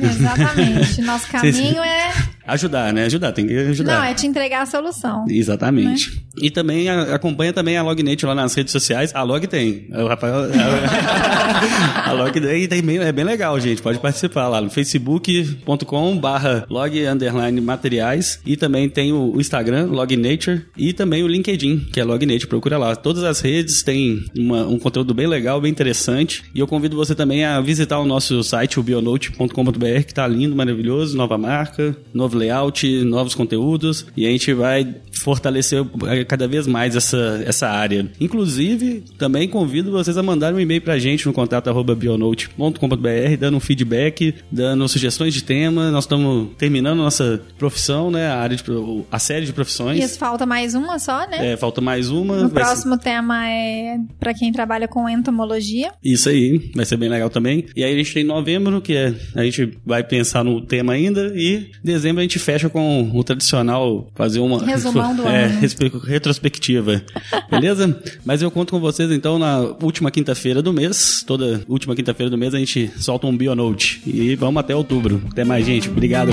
Exatamente. Nosso caminho é. Ajudar, né? Ajudar, tem que ajudar. Não, é te entregar a solução. Exatamente. E também a- acompanha também a Lognate lá nas redes sociais. A Log tem. O Rafael. a Log tem, tem bem, é bem legal, gente. Pode participar lá no facebook.com barra log underline materiais. E também tem o, o Instagram, Lognature. E também o LinkedIn, que é Lognature. Procura lá. Todas as redes têm uma- um conteúdo bem legal, bem interessante. E eu convido você também a visitar o nosso site, o bionote.com.br, que tá lindo, maravilhoso. Nova marca, novo layout, novos conteúdos. E a gente vai fortalecer eh, cada vez mais essa, essa área. Inclusive, também convido vocês a mandarem um e-mail pra gente no contato arroba bionote.com.br, dando um feedback, dando sugestões de tema. Nós estamos terminando nossa profissão, né? A área de, a série de profissões. Isso, falta mais uma só, né? É, falta mais uma. O vai ser- próximo tema é para quem trabalha com entomologia. Isso aí, vai ser bem legal também. E aí a gente tem novembro, que é, a gente vai pensar no tema ainda, e dezembro a gente fecha com o tradicional, fazer uma Resumão do é, ano. retrospectiva. Beleza? Mas eu conto com vocês então na última quinta-feira do mês. Toda última quinta-feira do mês a gente solta um Bionote. E vamos até outubro. Até mais, gente. Obrigado.